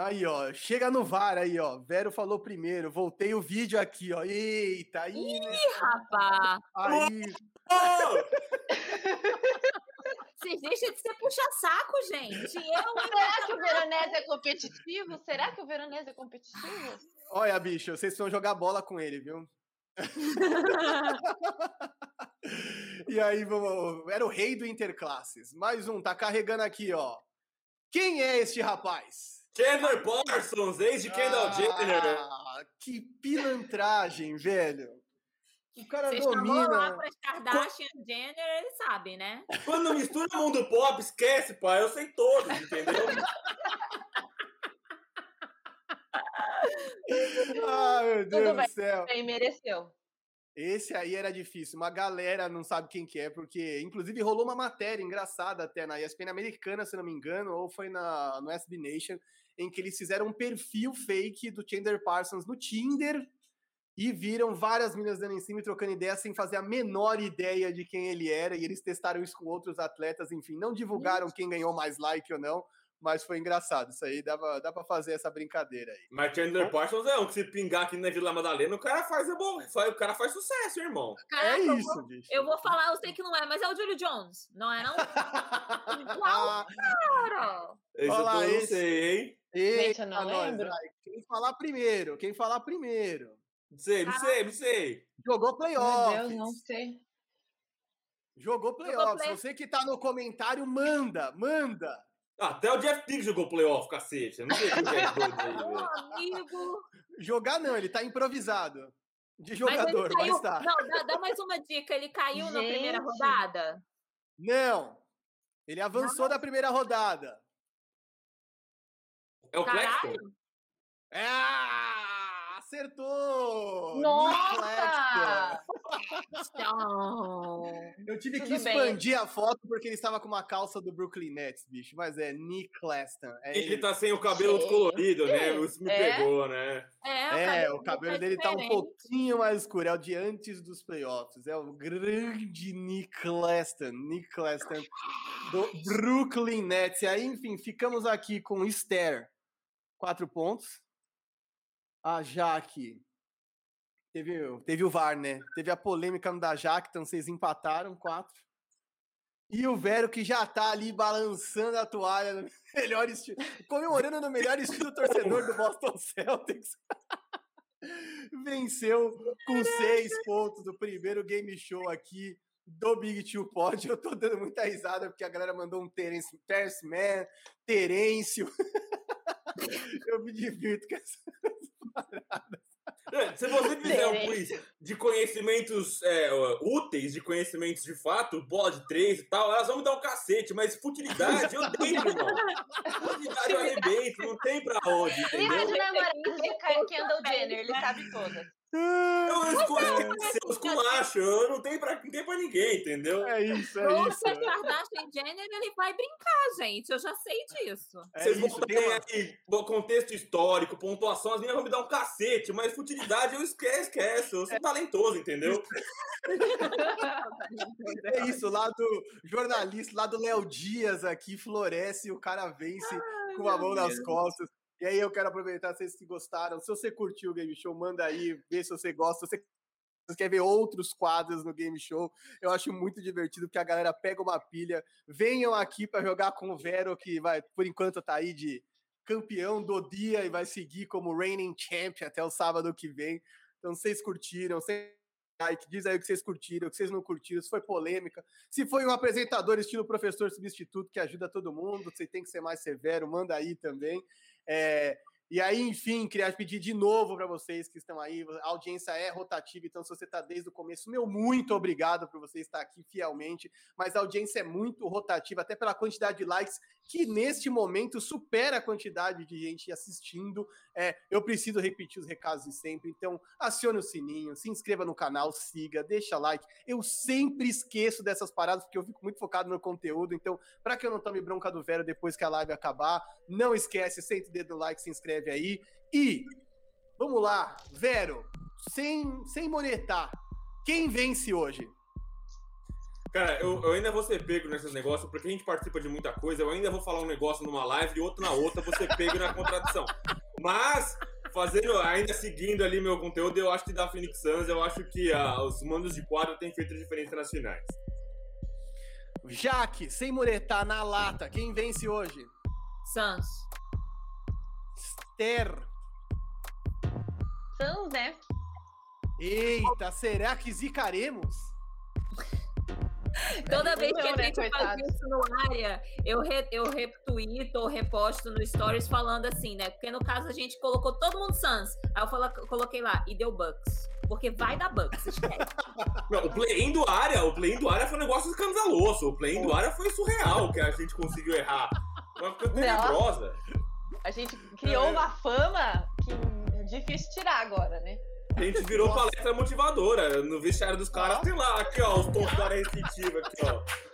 Aí, ó, chega no VAR aí, ó. Vero falou primeiro, voltei o vídeo aqui, ó. Eita, aí. Ih, né? rapaz! Aí, [LAUGHS] Vocês deixam de ser puxa-saco, gente. Eu, Será que o Veronese é competitivo? Será que o Veronese é competitivo? olha, bicho, vocês vão jogar bola com ele, viu? [LAUGHS] E aí, vamos. Era o rei do Interclasses. Mais um, tá carregando aqui, ó. Quem é este rapaz? Chandler Parsons, ex de Kendall Jenner. Ah, que pilantragem, velho. O cara Você chamou lá domina. para Kardashian Jenner, ele sabe, né? Quando mistura o mundo pop, esquece, pai. Eu sei todos, entendeu? [LAUGHS] Ah, meu Deus Tudo do bem. céu. Bem, mereceu. Esse aí era difícil. Uma galera não sabe quem que é, porque inclusive rolou uma matéria engraçada até na ESPN americana, se não me engano, ou foi na, no SB Nation, em que eles fizeram um perfil fake do Chandler Parsons no Tinder e viram várias meninas dando em cima e trocando ideia sem fazer a menor ideia de quem ele era. E eles testaram isso com outros atletas, enfim, não divulgaram quem ganhou mais like ou não, mas foi engraçado. Isso aí dava, dá pra fazer essa brincadeira aí. Mas Chandler Parsons é um que se pingar aqui na Vila Madalena, o cara faz é bom, o cara faz sucesso, irmão. É Caraca, eu, vou, isso, bicho. eu vou falar, eu sei que não é, mas é o Julio Jones, não é não? [LAUGHS] Igual, cara! Esse Olha eu não esse- sei, hein? Gente, eu não Eita, nós, lembro. Quem falar primeiro? Quem falar primeiro? Não sei, não sei, não sei. Jogou Meu playoffs. Deus, não sei. Jogou playoffs. play- Você que tá no comentário, manda, manda. Até o Jeff Teague jogou playoff, cacete. Eu não sei o que é doido aí, Meu [LAUGHS] velho. amigo! Jogar não, ele tá improvisado. De Mas jogador, mas, caiu. tá. Não, dá, dá mais uma dica. Ele caiu na primeira Gente. rodada? Não. Ele avançou da primeira rodada. É o? Caralho! Ah, acertou! Nossa! Eu tive que Tudo bem. expandir a foto porque ele estava com uma calça do Brooklyn Nets, bicho. Mas é Nick Claxton. É, Ele ele. tá sem o cabelo Gente. descolorido, né? Isso me É. pegou, né? É, É, o cabelo dele tá um pouquinho mais escuro, é o de antes dos playoffs. É o grande Nick Claston, Nick Claston do Brooklyn Nets. E aí, enfim, ficamos aqui com Esther, quatro pontos. A Jaque, teve, teve o VAR, né? Teve a polêmica no da Jaque, então vocês empataram, quatro. E o Vero que já tá ali balançando a toalha no [LAUGHS] melhor estilo, comemorando no melhor estilo torcedor do Boston Celtics. [LAUGHS] Venceu com seis pontos do primeiro game show aqui do Big Two Pod. [LAUGHS] Eu tô dando muita risada porque a galera mandou um Terence, Terence Man, Terêncio. [LAUGHS] Eu me divirto com essa. É, Se você fizer um quiz de conhecimentos é, úteis, de conhecimentos de fato, bola de três e tal, elas vão me dar um cacete, mas futilidade eu tenho, irmão. Futilidade eu arrebento, não tem pra onde, entendeu? de namorados de Ka- Kendall Jenner, ele sabe todas. Eu escolho seus culachos, eu não tenho pra, não tem pra ninguém, entendeu? É isso, é Ou isso. se a Kardashian Jenner, ele vai brincar, gente. Eu já sei disso. É Vocês vão isso. Tem ter uma- aí contexto histórico, pontuação, as meninas vão me dar um cacete, mas futilidade eu esqueço, esqueço. Eu sou talentoso, entendeu? [LAUGHS] É isso, lá do jornalista, lá do Léo Dias aqui, floresce e o cara vence com a mão nas costas. E aí eu quero aproveitar, vocês que gostaram. Se você curtiu o Game Show, manda aí, vê se você gosta. Se você quer ver outros quadros no Game Show, eu acho muito divertido, porque a galera pega uma pilha. Venham aqui para jogar com o Vero, que vai, por enquanto, tá aí de campeão do dia e vai seguir como reigning champion até o sábado que vem. Então, vocês curtiram, vocês like, diz aí o que vocês curtiram, o que vocês não curtiram, se foi polêmica, se foi um apresentador estilo professor substituto que ajuda todo mundo, você tem que ser mais severo, manda aí também. É, e aí, enfim, queria pedir de novo para vocês que estão aí, a audiência é rotativa, então se você está desde o começo, meu muito obrigado por você estar aqui fielmente, mas a audiência é muito rotativa, até pela quantidade de likes que neste momento supera a quantidade de gente assistindo. É, eu preciso repetir os recados de sempre, então acione o sininho, se inscreva no canal, siga, deixa like. Eu sempre esqueço dessas paradas porque eu fico muito focado no conteúdo, então para que eu não tome bronca do Vero depois que a live acabar, não esquece, sente o dedo no like, se inscreve aí. E vamos lá, Vero, sem, sem monetar, quem vence hoje? Cara, eu, eu, ainda vou ser pego nesses negócios, porque a gente participa de muita coisa. Eu ainda vou falar um negócio numa live e outro na outra, vou ser pego na contradição. Mas, fazendo, ainda seguindo ali meu conteúdo, eu acho que da Phoenix Suns, eu acho que ah, os mandos de quadro têm feito diferença nas finais. Jaque, sem muretar, na lata, quem vence hoje? Suns. Esther. Suns, né? Eita, será que zicaremos? [LAUGHS] Toda vez que a né, gente faz isso no área, eu, re, eu retuito ou reposto no Stories falando assim, né? Porque no caso a gente colocou todo mundo Suns. Aí eu falo, coloquei lá e deu Bucks. Porque vai dar Bucks, esquece. [LAUGHS] Não, o play-in do área, o play-in do área foi um negócio escandaloso. O play-in do área foi surreal que a gente conseguiu errar. Uma coisa tenebrosa. A gente criou é. uma fama que é difícil tirar agora, né? A gente virou Nossa. palestra motivadora. No vestiário dos caras, tem lá, aqui, ó, os tons da área restritiva aqui, ó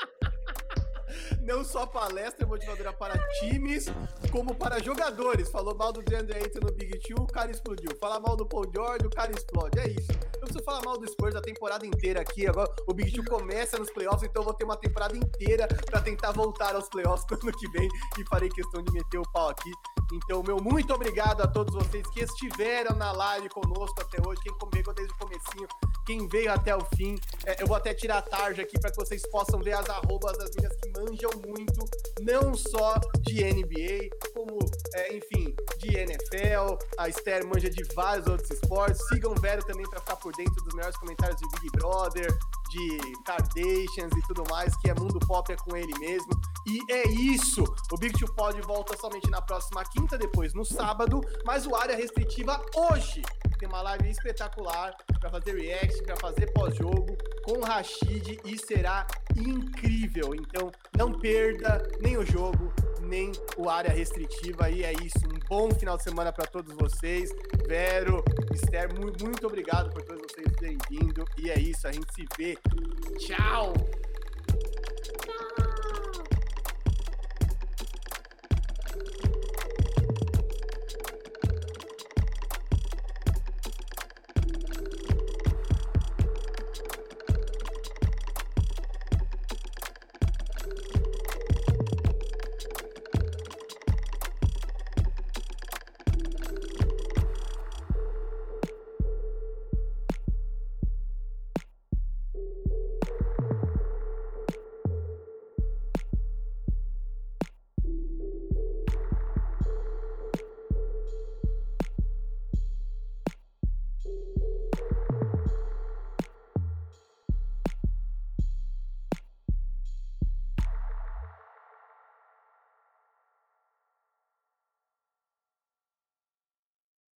não só palestra motivadora para times, como para jogadores. Falou mal do DeAndre Ayton no Big Two, o cara explodiu. Fala mal do Paul George, o cara explode. É isso. Eu preciso falar mal do Spurs a temporada inteira aqui. Agora o Big Two começa nos playoffs, então eu vou ter uma temporada inteira para tentar voltar aos playoffs [LAUGHS] no ano que vem e farei questão de meter o pau aqui. Então, meu muito obrigado a todos vocês que estiveram na live conosco até hoje, quem pegou desde o comecinho, quem veio até o fim. É, eu vou até tirar a tarja aqui para que vocês possam ver as arrobas das minhas que manjam muito, não só de NBA, como, é, enfim, de NFL. A Esther manja de vários outros esportes. Sigam Vero também para ficar por dentro dos melhores comentários de Big Brother, de Kardashians e tudo mais, que é mundo pop é com ele mesmo. E é isso! O Big Two Pod volta somente na próxima quinta, depois no sábado, mas o área restritiva hoje tem uma live espetacular para fazer react, para fazer pós-jogo com Rashid e será incrível. Então não perda nem o jogo, nem o área restritiva. E é isso. Um bom final de semana para todos vocês. Vero, Esther, muito obrigado por todos vocês terem vindo. E é isso. A gente se vê. Tchau!